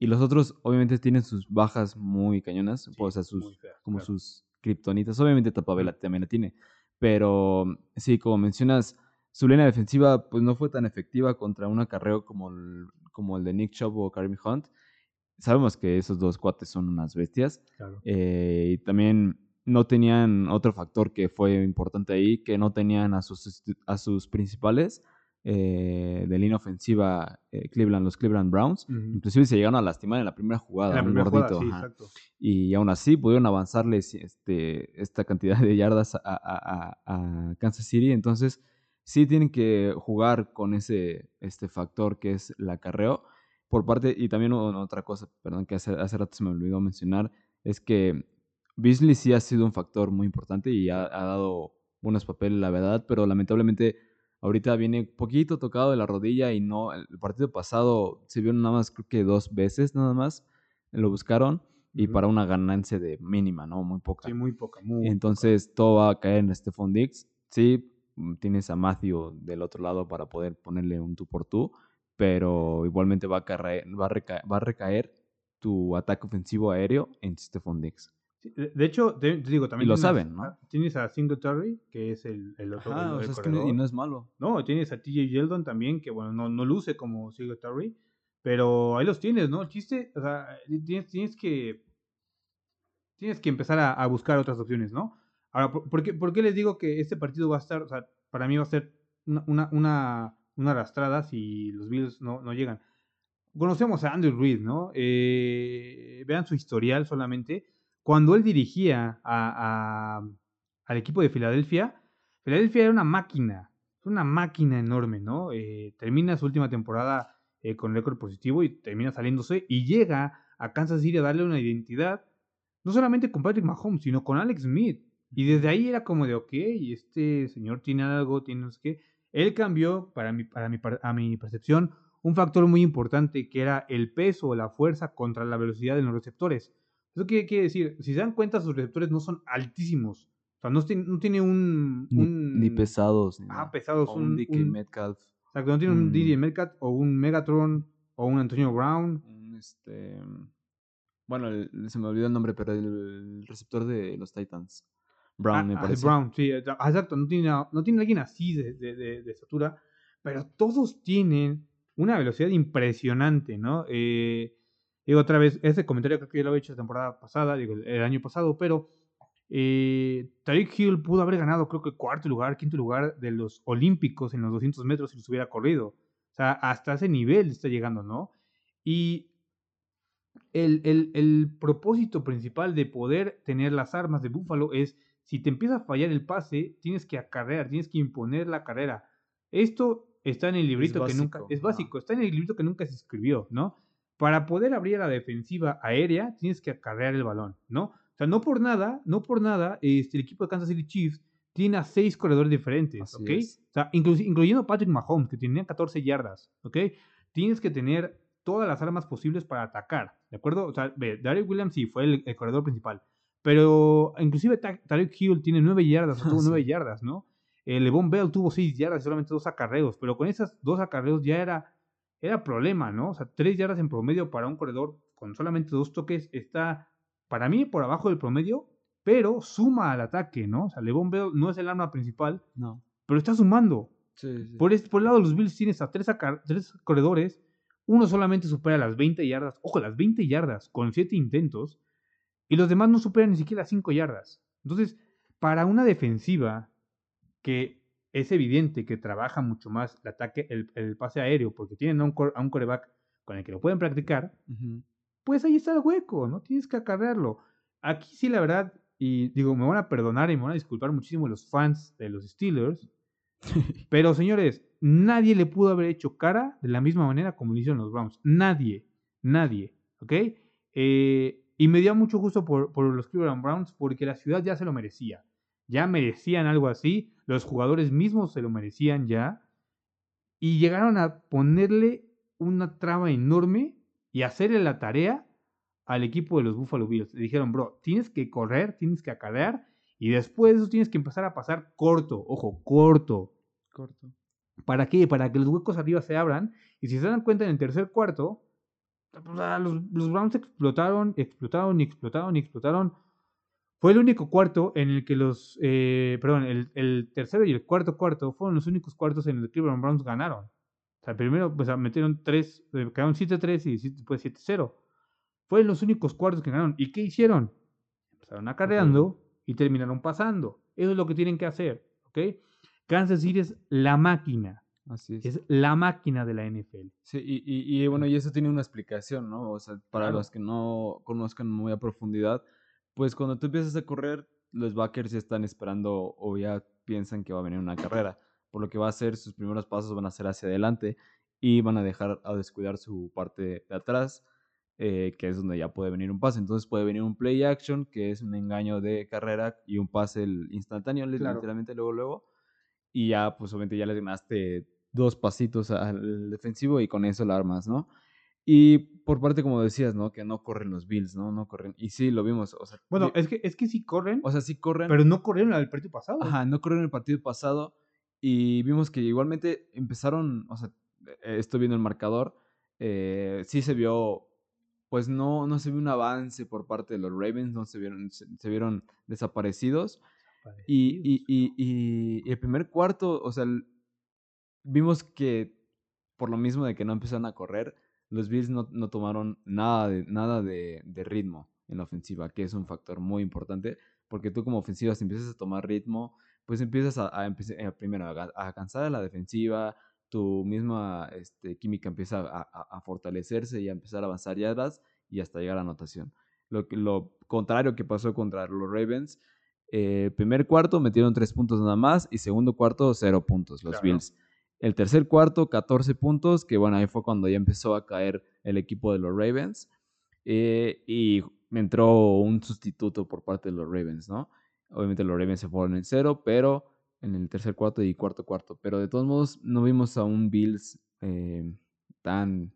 Y los otros, obviamente, tienen sus bajas muy cañonas, o sea, sus, como claro. sus kriptonitas. Obviamente Tampa Bay Mm. la- también la tiene. Pero sí, como mencionas, su línea defensiva pues no fue tan efectiva contra un acarreo como el, como el de Nick Chubb o Kareem Hunt. Sabemos que esos dos cuates son unas bestias. Claro. eh, y también no tenían otro factor que fue importante ahí, que no tenían a sus, sustitu- a sus principales eh, de línea ofensiva eh, Cleveland, los Cleveland Browns. Inclusive se llegaron a lastimar en la primera jugada, la gordito. sí. Y aún así pudieron avanzarles este, esta cantidad de yardas a, a- a- a Kansas City. Entonces, sí tienen que jugar con ese este factor que es el acarreo. Por parte, y también otra cosa, perdón, que hace, hace rato se me olvidó mencionar, es que Beasley sí ha sido un factor muy importante y ha, ha dado buenos papeles, la verdad, pero lamentablemente Ahorita viene poquito tocado de la rodilla y no, el partido pasado se vio nada más, creo que dos veces nada más, lo buscaron y para una ganancia de mínima, ¿no? Muy poca. Sí, muy poca, muy Entonces todo va a caer en Stephon Diggs. Sí, mm, tienes a Matthew del otro lado para poder ponerle un tú por tú, pero igualmente va a, caer, va a, recaer, va a recaer tu ataque ofensivo aéreo en Stephon Diggs. De, hecho, te, te digo, también Y lo tienes saben, ¿no? a- tienes a Singletary, que es el, el otro Ajá, el- o el sea, es que no- y no es malo. No, tienes a TJ Yeldon también, que bueno, no, no luce como Singletary, pero ahí los tienes, ¿no? El chiste, o sea, tienes, tienes que tienes que empezar a, a buscar otras opciones, ¿no? Ahora, ¿por, por qué, por qué les digo que este partido va a estar, o sea, para mí va a ser una, una, una, una arrastrada si los Bills no, no llegan? Conocemos a Andrew Reid, ¿no? Eh, vean su historial solamente. Cuando él dirigía al equipo de Filadelfia, Filadelfia era una máquina, una máquina enorme, ¿no? Eh, termina su última temporada eh, con récord positivo y termina saliéndose y llega a Kansas City a darle una identidad, no solamente con Patrick Mahomes, sino con Alex Smith. Y desde ahí era como de, ok, este señor tiene algo, tiene no sé qué. Él cambió, para mi, para mi, par- a mi percepción, un factor muy importante que era el peso o la fuerza contra la velocidad de los receptores. ¿Eso qué quiere decir? Si se dan cuenta, sus receptores no son altísimos. O sea, no, tiene- no tiene un... Ni, un- ni pesados. Ni Ah, pesados. O un, un DK un- Metcalf. Exacto, no tiene un Mm. DJ Metcalf o un Megatron o un Antonio Brown. Este, bueno, el- se me olvidó el nombre, pero el receptor de los Titans. Brown, Ah, me ah, parece. Brown, sí, ah, exacto, no tiene, no tiene alguien así de, de- de- de estatura, pero todos tienen una velocidad impresionante, ¿no? Eh, digo otra vez, ese comentario creo que yo lo había hecho la temporada pasada, digo, el, año pasado, pero eh, Tyreek Hill pudo haber ganado creo que cuarto lugar, quinto lugar de los Olímpicos en los 200 metros si los hubiera corrido. O sea, hasta ese nivel está llegando, ¿no? Y el, el- el propósito principal de poder tener las armas de Búfalo es, si te empieza a fallar el pase, tienes que acarrear, tienes que imponer la carrera. Esto está en el librito que nunca, es básico, está en el librito que nunca se escribió, ¿no? Para poder abrir a la defensiva aérea, tienes que acarrear el balón, ¿no? O sea, no por nada, no por nada, este, el equipo de Kansas City Chiefs tiene a seis corredores diferentes, Así ¿ok? es. O sea, inclu- incluyendo Patrick Mahomes, que tenía 14 yardas, ¿ok? Tienes que tener todas las armas posibles para atacar, ¿de acuerdo? O sea, ve, Derek Williams sí fue el, el corredor principal, pero inclusive Ta- Tarek Hill tiene 9 yardas, o tuvo Sí. 9 yardas, ¿no? Eh, Levon Bell tuvo 6 yardas y solamente dos acarreos, pero con esas dos acarreos ya era, era problema, ¿no? O sea, 3 yardas en promedio para un corredor con solamente dos toques está, para mí, por abajo del promedio, pero suma al ataque, ¿no? O sea, Levon Bell no es el arma principal, No. pero está sumando. Sí, sí. Por, este, por el lado de los Bills tienes a tres, acar- tres corredores. Uno solamente supera las 20 yardas. Ojo, las 20 yardas con 7 intentos. Y los demás no superan ni siquiera las 5 yardas. Entonces, para una defensiva que es evidente que trabaja mucho más el ataque, el, el pase aéreo, porque tienen a un, cor- a un coreback con el que lo pueden practicar, Ujú. pues ahí está el hueco, no tienes que acarrearlo. Aquí sí, la verdad, y digo, me van a perdonar y me van a disculpar muchísimo los fans de los Steelers, pero señores, nadie le pudo haber hecho cara de la misma manera como lo hicieron los Browns. Nadie, nadie, ¿ok? Eh, y me dio mucho gusto por, por los Cleveland Browns porque la ciudad ya se lo merecía. Ya merecían algo así, los jugadores mismos se lo merecían ya. Y llegaron a ponerle una traba enorme y hacerle la tarea al equipo de los Buffalo Bills. Le dijeron, bro, tienes que correr, tienes que acarrear y después de eso tienes que empezar a pasar corto, ojo, corto. Corto. ¿Para qué? Para que los huecos arriba se abran. Y si se dan cuenta en el tercer cuarto, pues, ah, los, los Browns explotaron, explotaron y explotaron y explotaron. Fue el único cuarto en el que los, eh, perdón, el, el tercero y el cuarto cuarto fueron los únicos cuartos en el que Cleveland Browns ganaron. O sea, primero pues, metieron tres, eh, quedaron 7-3 y después 7-0. Fueron los únicos cuartos que ganaron. ¿Y qué hicieron? Empezaron acarreando y terminaron pasando. Eso es lo que tienen que hacer, ¿ok? Kansas City es la máquina, Así es. es la máquina de la NFL. Sí, y, y, y, bueno, y eso tiene una explicación, ¿no? O sea, para Claro. los que no conozcan muy a profundidad, pues cuando tú empiezas a correr, los backers ya están esperando o ya piensan que va a venir una carrera, por lo que va a hacer sus primeros pasos van a ser hacia adelante y van a dejar a descuidar su parte de atrás, eh, que es donde ya puede venir un pase. Entonces puede venir un play action, que es un engaño de carrera y un pase el instantáneo, Claro. literalmente luego, luego. y ya, pues obviamente ya le ganaste dos pasitos al defensivo y con eso la armas, ¿no? Y por parte, como decías, ¿no? Que no corren los Bills, ¿no? No corren. Y sí, lo vimos. O sea, bueno, es que, es que sí corren. O sea, sí corren. Pero no corrieron el partido pasado. Ajá, no corrieron el partido pasado. Y vimos que igualmente empezaron, o sea, e-, estoy viendo el marcador. Eh, sí se vio, pues no, no se vio un avance por parte de los Ravens, no se vieron, se, vieron desaparecidos. Y, y, y, y, el primer cuarto, o sea, vimos que por lo mismo de que no empezaron a correr, los Bills no, no tomaron nada, de, nada de, de, ritmo en la ofensiva, que es un factor muy importante, porque tú como ofensiva, si empiezas a tomar ritmo, pues empiezas a, a eh, primero a, cansar a la defensiva, tu misma este, química empieza a, a, fortalecerse y a empezar a avanzar yardas y hasta llegar a anotación. Lo, lo contrario que pasó contra los Ravens, eh, primer cuarto metieron tres puntos nada más y segundo cuarto cero puntos los Bills. El tercer cuarto, 14 puntos, que bueno, ahí fue cuando ya empezó a caer el equipo de los Ravens. Eh, y entró un sustituto por parte de los Ravens, ¿no? Obviamente los Ravens se fueron en cero, pero en el tercer cuarto y cuarto cuarto. Pero de todos modos, no vimos a un Bills eh, tan,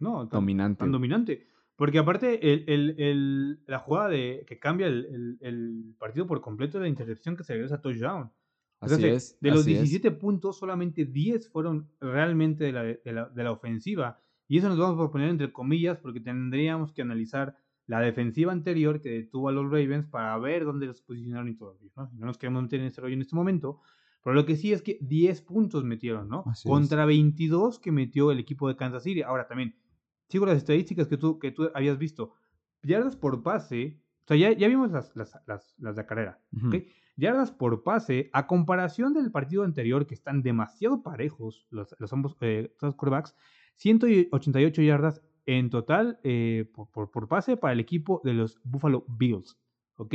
no, dominante. Tan dominante. Porque aparte, el, la jugada de, que cambia el, partido por completo es la intercepción que se regresa a touchdown. Así es. De los 17 puntos, solamente 10 fueron realmente de la, de, la, ofensiva. Y eso nos vamos a poner entre comillas porque tendríamos que analizar la defensiva anterior que detuvo a los Ravens para ver dónde los posicionaron y todo. ¿no? no nos queremos meter en ese rollo en este momento. Pero lo que sí es que 10 puntos metieron, ¿no? Contra 22 que metió el equipo de Kansas City. Ahora también, sigo las estadísticas que tú, que tú habías visto. Yardas por pase. O sea, ya, ya vimos las, las, las, las de carrera. ¿okay? Yardas por pase, a comparación del partido anterior, que están demasiado parejos los, los ambos eh, quarterbacks, 188 yardas en total eh, por, por, pase para el equipo de los Buffalo Bills. ¿Ok?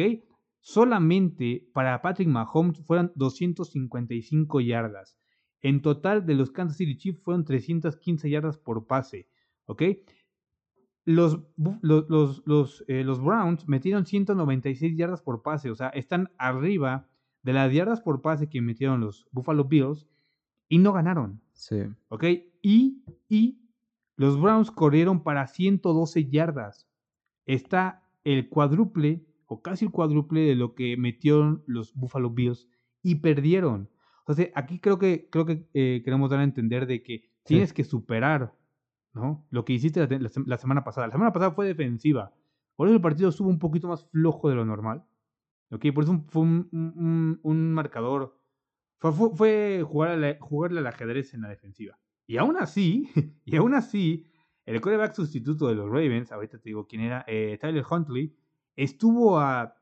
Solamente para Patrick Mahomes fueron 255 yardas. En total de los Kansas City Chiefs fueron 315 yardas por pase. ¿Ok? Los, los, los, eh, los, Browns metieron 196 yardas por pase, o sea, están arriba de las yardas por pase que metieron los Buffalo Bills y no ganaron. Sí. ¿Ok? Y, y los Browns corrieron para 112 yardas. Está el cuádruple, o casi el cuádruple, de lo que metieron los Buffalo Bills y perdieron. Entonces, aquí creo que, creo que eh, queremos dar a entender de que tienes que superar ¿no? Lo que hiciste la, semana pasada. La semana pasada fue defensiva. Por eso el partido estuvo un poquito más flojo de lo normal. ¿Ok? Por eso fue un, marcador. Fue, fue, jugar jugarle al ajedrez en la defensiva. Y aún así, y aún así, el quarterback sustituto de los Ravens, ahorita te digo quién era, eh, Tyler Huntley, estuvo a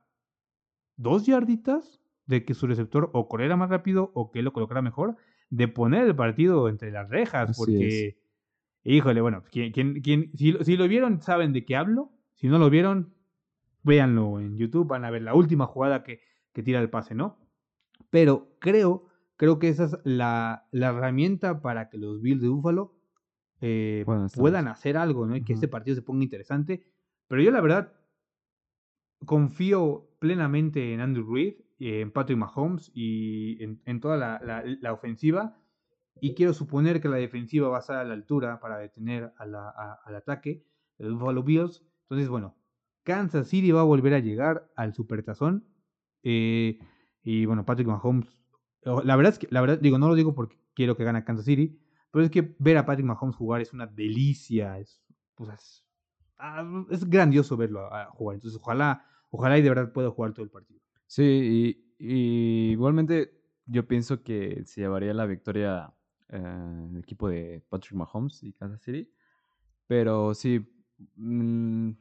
dos yarditas de que su receptor o corriera más rápido o que él lo colocara mejor, de poner el partido entre las rejas, porque Híjole, bueno, quien, quien, si, si, lo vieron, saben de qué hablo. Si no lo vieron, véanlo en YouTube, van a ver la última jugada que, que tira el pase, ¿no? Pero creo, creo que esa es la, la herramienta para que los Bills de Buffalo eh, puedan hacer algo, ¿no? Y que este partido se ponga interesante. Pero yo la verdad confío plenamente en Andrew Reid, en Patrick Mahomes y en, en toda la, la, la ofensiva y quiero suponer que la defensiva va a estar a la altura para detener al ataque de los Buffalo Bills. Entonces, bueno, Kansas City va a volver a llegar al supertazón. Eh, y bueno, Patrick Mahomes. La verdad es que, la verdad, digo, no lo digo porque quiero que gane Kansas City, pero es que ver a Patrick Mahomes jugar es una delicia. Es, pues, es, ah, grandioso verlo jugar. Entonces, ojalá, ojalá y de verdad pueda jugar todo el partido. Sí, y igualmente yo pienso que se llevaría la victoria eh, el equipo de Patrick Mahomes y Kansas City. Pero sí, mm,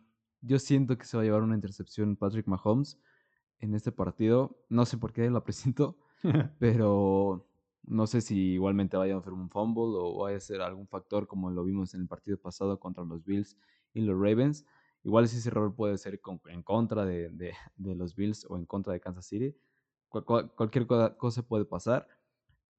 yo siento que se va a llevar una intercepción Patrick Mahomes en este partido. No sé por qué lo presento, pero no sé si igualmente vaya a hacer un fumble o vaya a ser algún factor como lo vimos en el partido pasado contra los Bills y los Ravens. Igual si ese error puede ser en contra de, de, los Bills o en contra de Kansas City. cualquier cosa puede pasar.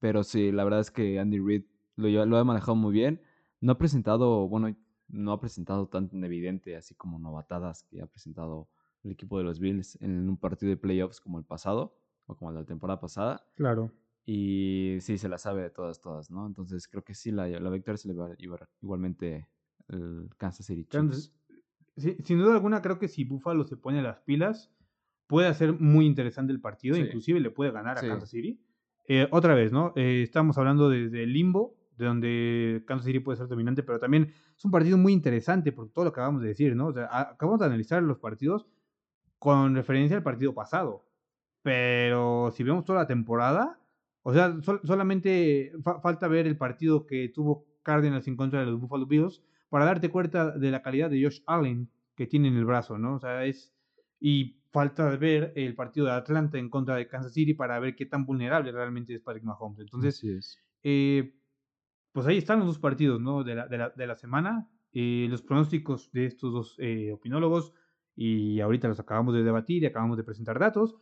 Pero sí, la verdad es que Andy Reid lo, lo ha manejado muy bien. No ha presentado, bueno, no ha presentado tan evidente así como novatadas que ha presentado el equipo de los Bills en un partido de playoffs como el pasado o como la temporada pasada. Claro. Y sí, se la sabe de todas, todas, ¿no? Entonces creo que sí, la, la victoria se le va a llevar igualmente el Kansas City Chiefs. sin duda alguna, creo que si Buffalo se pone las pilas, puede hacer muy interesante el partido, inclusive le puede ganar a Kansas City. Eh, otra vez, ¿no? Eh, estamos hablando desde el limbo, de donde Kansas City puede ser dominante, pero también es un partido muy interesante por todo lo que acabamos de decir, ¿no? O sea, acabamos de analizar los partidos con referencia al partido pasado, pero si vemos toda la temporada, o sea, solamente falta ver el partido que tuvo Cardinals en contra de los Buffalo Bills para darte cuenta de la calidad de Josh Allen que tiene en el brazo, ¿no? O sea, es... Y falta ver el partido de Atlanta en contra de Kansas City para ver qué tan vulnerable realmente es Patrick Mahomes. Entonces, eh, pues ahí están los dos partidos ¿no? de, la, de, la, de la semana. Eh, los pronósticos de estos dos eh, opinólogos, y ahorita los acabamos de debatir y acabamos de presentar datos.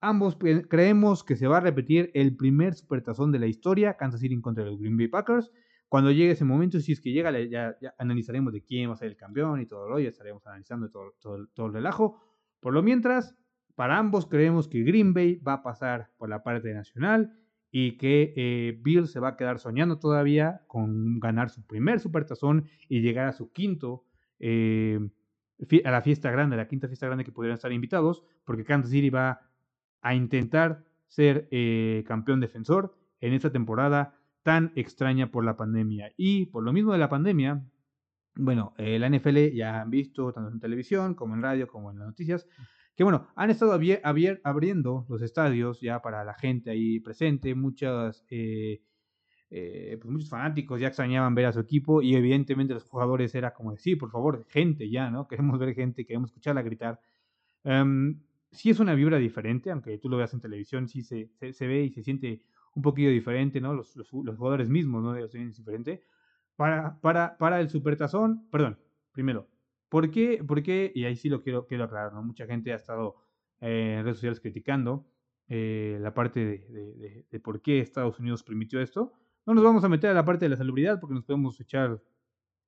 Ambos creemos que se va a repetir el primer supertazón de la historia, Kansas City contra los Green Bay Packers. Cuando llegue ese momento, si es que llega, ya, analizaremos de quién va a ser el campeón y todo lo, ya estaremos analizando todo, todo, todo el relajo. Por lo mientras, para ambos creemos que Green Bay va a pasar por la parte nacional y que eh, Bill se va a quedar soñando todavía con ganar su primer supertazón y llegar a su quinto, eh, a la fiesta grande, la quinta fiesta grande que pudieran estar invitados, porque Kansas City va a intentar ser eh, campeón defensor en esta temporada tan extraña por la pandemia. Y por lo mismo de la pandemia, bueno, la NFL ya han visto tanto en televisión como en radio como en las noticias que bueno, han estado abriendo los estadios ya para la gente ahí presente, muchas, eh, eh, pues muchos fanáticos ya extrañaban ver a su equipo y evidentemente los jugadores era como decir, por favor, gente ya, ¿no? Queremos ver gente, queremos escucharla gritar. Um, sí es una vibra diferente, aunque tú lo veas en televisión, sí se, se, ve y se siente un poquito diferente, ¿no? Los, los, jugadores mismos, ¿no? Ven diferente. Para, para, para el supertazón, perdón, primero, ¿Por qué? Porque, y ahí sí lo quiero, quiero aclarar, ¿no? Mucha gente ha estado eh, en redes sociales criticando eh, la parte de, de, por qué Estados Unidos permitió esto. No nos vamos a meter a la parte de la salubridad porque nos podemos echar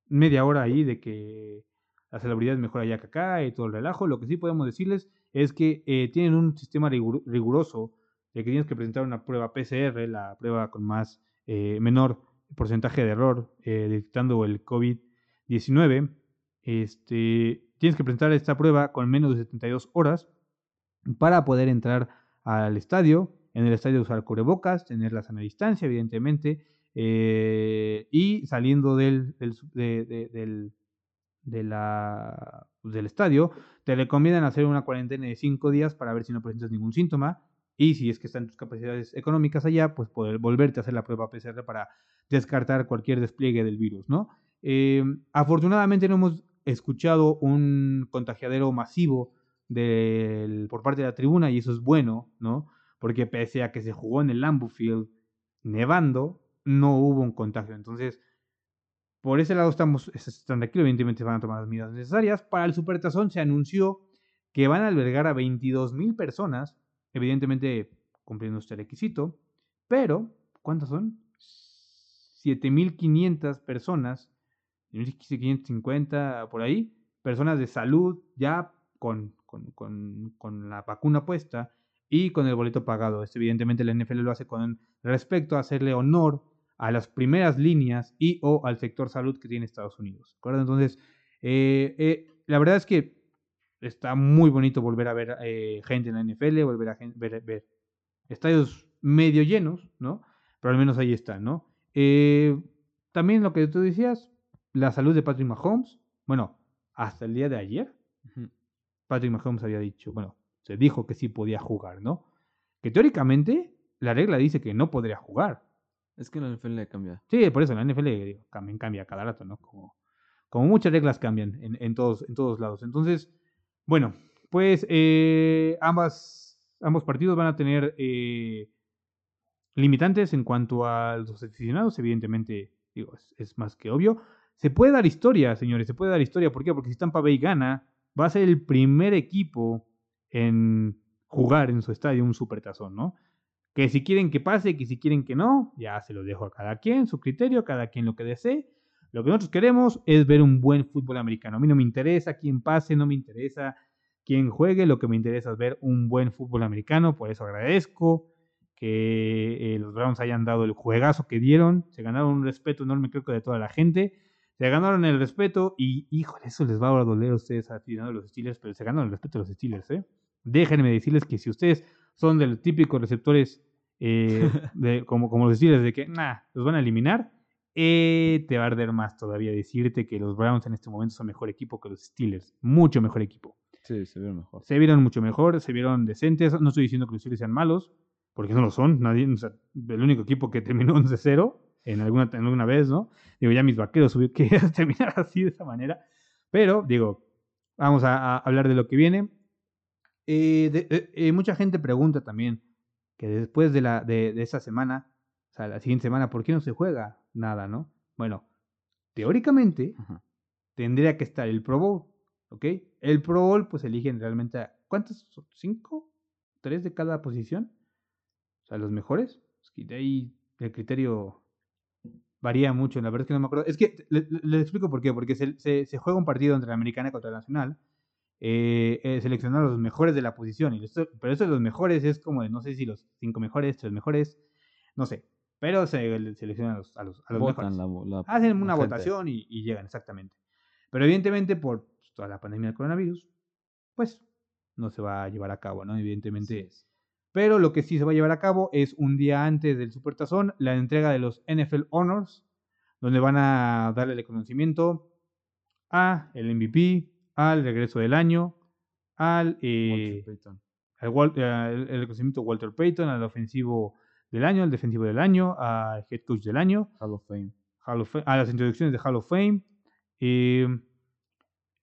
media hora ahí de que la salubridad es mejor allá que acá y todo el relajo. Lo que sí podemos decirles es que eh, tienen un sistema riguroso de que tienes que presentar una prueba PCR, la prueba con más menor porcentaje de error detectando el COVID-19 este, tienes que presentar esta prueba con menos de 72 horas para poder entrar al estadio. En el estadio usar cubrebocas, tener la sana distancia, evidentemente, eh, y saliendo del, del, de la, pues, del estadio, te recomiendan hacer una cuarentena de 5 días para ver si no presentas ningún síntoma. Y si es que están tus capacidades económicas allá, pues poder volverte a hacer la prueba PCR para descartar cualquier despliegue del virus, ¿no? Eh, afortunadamente no hemos escuchado un contagiadero masivo del, por parte de la tribuna y eso es bueno, ¿no? Porque pese a que se jugó en el Lambeau Field nevando, no hubo un contagio. Entonces, por ese lado estamos, están tranquilos, evidentemente van a tomar las medidas necesarias. Para el Supertazón se anunció que van a albergar a 22 mil personas, evidentemente cumpliendo este requisito, pero, ¿cuántas son? 7.500 personas 550 por ahí, personas de salud ya con, con, la vacuna puesta y con el boleto pagado. Esto evidentemente la NFL lo hace con respecto a hacerle honor a las primeras líneas y o al sector salud que tiene Estados Unidos. Entonces, eh, eh, la verdad es que está muy bonito volver a ver eh, gente en la NFL, volver a ver, ver, estadios medio llenos, ¿no? Pero al menos ahí están, ¿no? también lo que tú decías, la salud de Patrick Mahomes, bueno, hasta el día de ayer, Patrick Mahomes había dicho, bueno, se dijo que sí podía jugar, ¿no? Que teóricamente la regla dice que no podría jugar. Es que la NFL cambia. Sí, por eso la NFL también cambia cada rato, ¿no? Como, como muchas reglas cambian en, todos, en todos lados. Entonces, bueno, pues eh, ambas, ambos partidos van a tener eh, limitantes en cuanto a los aficionados, evidentemente, digo, es más que obvio. Se puede dar historia, señores, se puede dar historia. ¿Por qué? Porque si Tampa Bay gana, va a ser el primer equipo en jugar en su estadio un supertazón, ¿no? Que si quieren que pase, que si quieren que no, ya se lo dejo a cada quien, su criterio, cada quien lo que desee. Lo que nosotros queremos es ver un buen fútbol americano. A mí no me interesa quién pase, no me interesa quién juegue, lo que me interesa es ver un buen fútbol americano, por eso agradezco que eh, los Browns hayan dado el juegazo que dieron. Se ganaron un respeto enorme, creo que de toda la gente. Se ganaron el respeto y, híjole, eso les va a doler a ustedes a los Steelers, pero se ganaron el respeto de los Steelers, ¿eh? Déjenme decirles que si ustedes son de los típicos receptores eh, de, como, como los Steelers, de que, nah, los van a eliminar, eh, te va a arder más todavía decirte que los Browns en este momento son mejor equipo que los Steelers. Mucho mejor equipo. Sí, se vieron mejor. Se vieron mucho mejor, se vieron decentes. No estoy diciendo que los Steelers sean malos, porque no lo son. Nadie, el único equipo que terminó 11-0 en alguna, en alguna vez, ¿no? Digo, ya mis vaqueros que terminar así de esa manera. Pero, digo, vamos a, hablar de lo que viene. Eh, eh, mucha gente pregunta también que después de, la, de, de esa semana, o sea, la siguiente semana, ¿por qué no se juega nada, no? Bueno, teóricamente tendría que estar el Pro Bowl, ¿ok? El Pro Bowl, pues eligen realmente, a, ¿cuántos? ¿Cinco? ¿Tres de cada posición? O sea, los mejores. Es que de ahí el criterio varía mucho, la verdad es que no me acuerdo. Es que les explico por qué, porque se, se, juega un partido entre la americana contra la nacional. Eh, eh, seleccionar a los mejores de la posición. Y pero eso de los mejores es como de no sé si los cinco mejores, tres mejores, no sé. Pero se seleccionan a los, a los, mejores. Hacen una votación y, llegan, exactamente. Pero evidentemente por toda la pandemia del coronavirus, pues no se va a llevar a cabo, ¿no? Evidentemente. Pero lo que sí se va a llevar a cabo es un día antes del Supertazón, la entrega de los NFL Honors, donde van a darle el reconocimiento a el MVP, al regreso del año, al, eh, al el reconocimiento Walter Payton, al ofensivo del año, al defensivo del año, al head coach del año, Hall of Fame, a las introducciones de Hall of Fame. Em,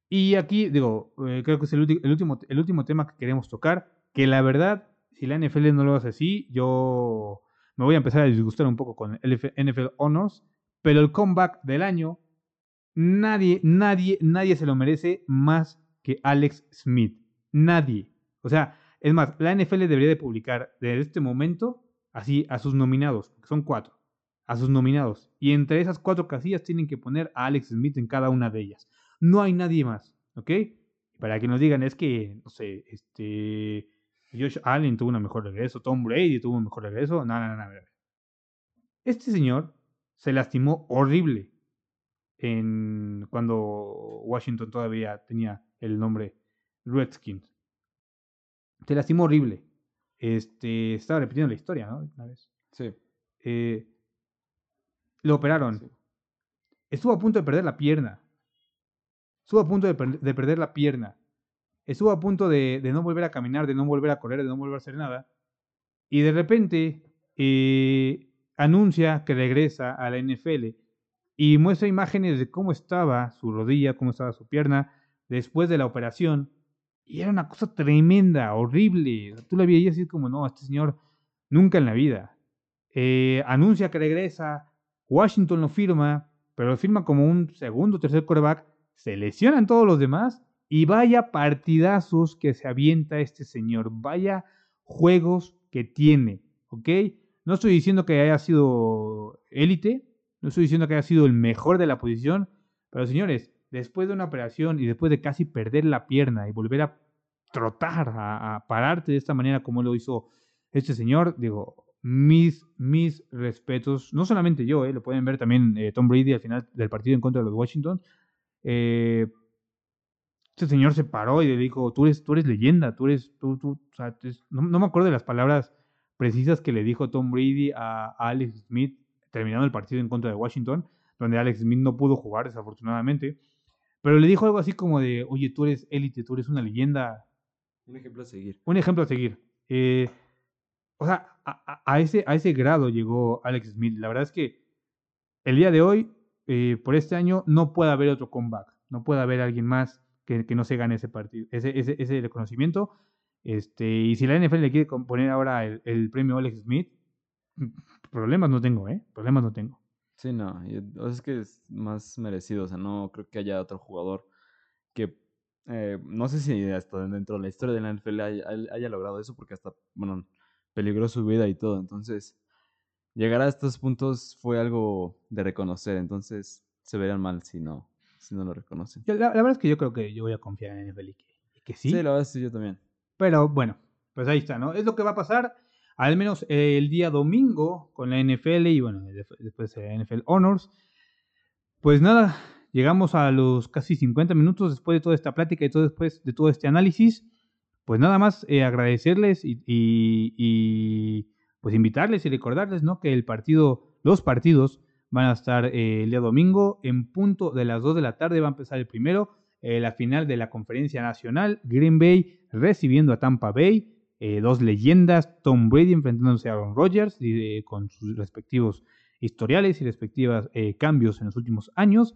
y aquí, digo, eh, creo que es el, último, el último tema que queremos tocar, que la verdad, si la NFL no lo hace así, yo me voy a empezar a disgustar un poco con el NFL Honors, pero el comeback del año, nadie, nadie, nadie se lo merece más que Alex Smith. Nadie. O sea, es más, la NFL debería de publicar desde este momento así a sus nominados, que son cuatro, a sus nominados. Y entre esas cuatro casillas tienen que poner a Alex Smith en cada una de ellas. No hay nadie más, ¿ok? Para que nos digan, es que, no sé, este. Josh Allen tuvo un mejor regreso, Tom Brady tuvo un mejor regreso. No, no, no, no. Este señor se lastimó horrible en cuando Washington todavía tenía el nombre Redskins. Se lastimó horrible. Este, estaba repitiendo la historia, ¿no? Una vez. Sí. Eh, lo operaron. Estuvo a punto de perder la pierna. Estuvo a punto de, perder la pierna. Estuvo a punto de, no volver a caminar, de no volver a correr, de no volver a hacer nada. Y de repente eh, anuncia que regresa a la NFL y muestra imágenes de cómo estaba su rodilla, cómo estaba su pierna después de la operación. Y era una cosa tremenda, horrible. Tú la veías así como, no, este señor nunca en la vida. Eh, anuncia que regresa, Washington lo firma, pero lo firma como un segundo o tercer quarterback. Se lesionan todos los demás y vaya partidazos que se avienta este señor. Vaya juegos que tiene, ¿ok? No estoy diciendo que haya sido élite, no estoy diciendo que haya sido el mejor de la posición, pero señores, después de una operación y después de casi perder la pierna y volver a trotar, a, pararte de esta manera como lo hizo este señor, digo, mis, mis respetos, no solamente yo, eh, lo pueden ver también eh, Tom Brady al final del partido en contra de los Washington. Eh, este señor se paró y le dijo, tú eres, tú eres leyenda, tú eres, tú, tú, o sea, no, me acuerdo de las palabras precisas que le dijo Tom Brady a, a Alex Smith terminando el partido en contra de Washington, donde Alex Smith no pudo jugar desafortunadamente. Pero le dijo algo así como de, oye, tú eres élite, tú eres una leyenda. Un ejemplo a seguir. Un ejemplo a seguir. Eh, o sea, a, ese, a ese grado llegó Alex Smith. La verdad es que el día de hoy, eh, por este año, no puede haber otro comeback. No puede haber alguien más que, no se gane ese partido, ese, ese, ese, reconocimiento. Este, y si la NFL le quiere poner ahora el, el premio Alex Smith, problemas no tengo, ¿eh? Problemas no tengo. Sí, no, es que es más merecido, o sea, no creo que haya otro jugador que, eh, no sé si hasta dentro de la historia de la NFL haya, logrado eso, porque hasta, bueno, peligró su vida y todo, entonces, llegar a estos puntos fue algo de reconocer, entonces se verían mal si no, si no lo reconocen. La, verdad es que yo creo que yo voy a confiar en NFL y que, sí. Sí, la verdad sí, yo también. Pero bueno, pues ahí está, ¿no? Es lo que va a pasar. Al menos el día domingo con la NFL y bueno, después de NFL Honors. Pues nada, llegamos a los casi 50 minutos después de toda esta plática y todo después de todo este análisis. Pues nada más eh, agradecerles y, pues invitarles y recordarles ¿no? que el partido, los partidos van a estar eh, el día domingo en punto de las 2 de la tarde. Va a empezar el primero, eh, la final de la conferencia nacional. Green Bay recibiendo a Tampa Bay. Dos leyendas, Tom Brady enfrentándose a Aaron Rodgers con sus respectivos historiales y respectivos cambios en los últimos años.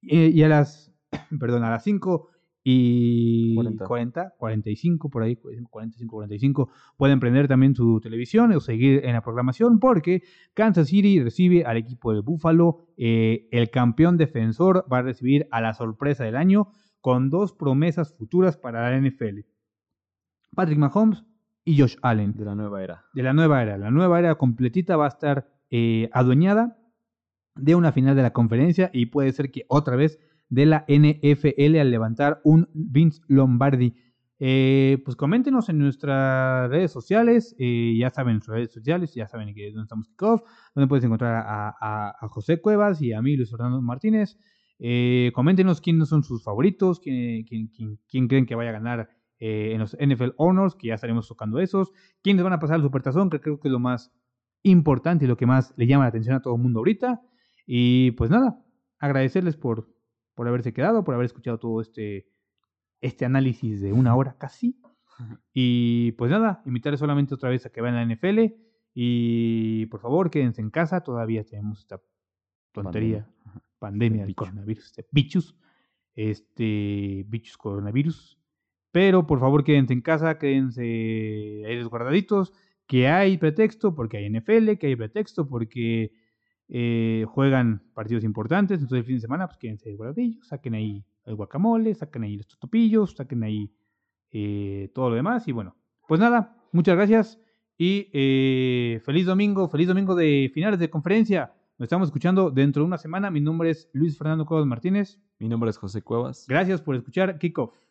y a las, perdón, a las 5 y 40. 45 por ahí, 45, 45, pueden prender también su televisión o seguir en la programación porque Kansas City recibe al equipo de Buffalo, eh, el campeón defensor va a recibir a la sorpresa del año con dos promesas futuras para la NFL. Patrick Mahomes y Josh Allen. De la nueva era. De la nueva era. La nueva era completita va a estar eh, adueñada de una final de la conferencia y puede ser que otra vez de la NFL al levantar un Vince Lombardi. Eh, pues coméntenos en nuestras redes sociales, eh, ya saben nuestras redes sociales, ya saben que dónde estamos kickoff, donde puedes encontrar a, José Cuevas y a mí, Luis Fernando Martínez. Eh, coméntenos quiénes son sus favoritos, quién, quién, creen que vaya a ganar en los NFL Honors, que ya estaremos tocando esos, quiénes van a pasar al Supertazón, que creo que es lo más importante y lo que más le llama la atención a todo el mundo ahorita. Y pues nada, agradecerles por, por haberse quedado, por haber escuchado todo este, este análisis de una hora casi. Y pues nada, invitarles solamente otra vez a que vayan a la NFL. Y por favor, quédense en casa. Todavía tenemos esta tontería, pandemia, este del coronavirus, este bichus, este bichus coronavirus. Pero por favor, quédense en casa, quédense ahí resguardaditos. Que hay pretexto porque hay NFL, que hay pretexto porque eh, juegan partidos importantes, entonces el fin de semana, pues quédense guardadillos, saquen ahí el guacamole, saquen ahí los totopillos, saquen ahí eh, todo lo demás. Y bueno, pues nada, muchas gracias y eh, feliz domingo, feliz domingo de finales de conferencia. Nos estamos escuchando dentro de una semana. Mi nombre es Luis Fernando Cuevas Martínez. Mi nombre es José Cuevas. Gracias por escuchar Kickoff.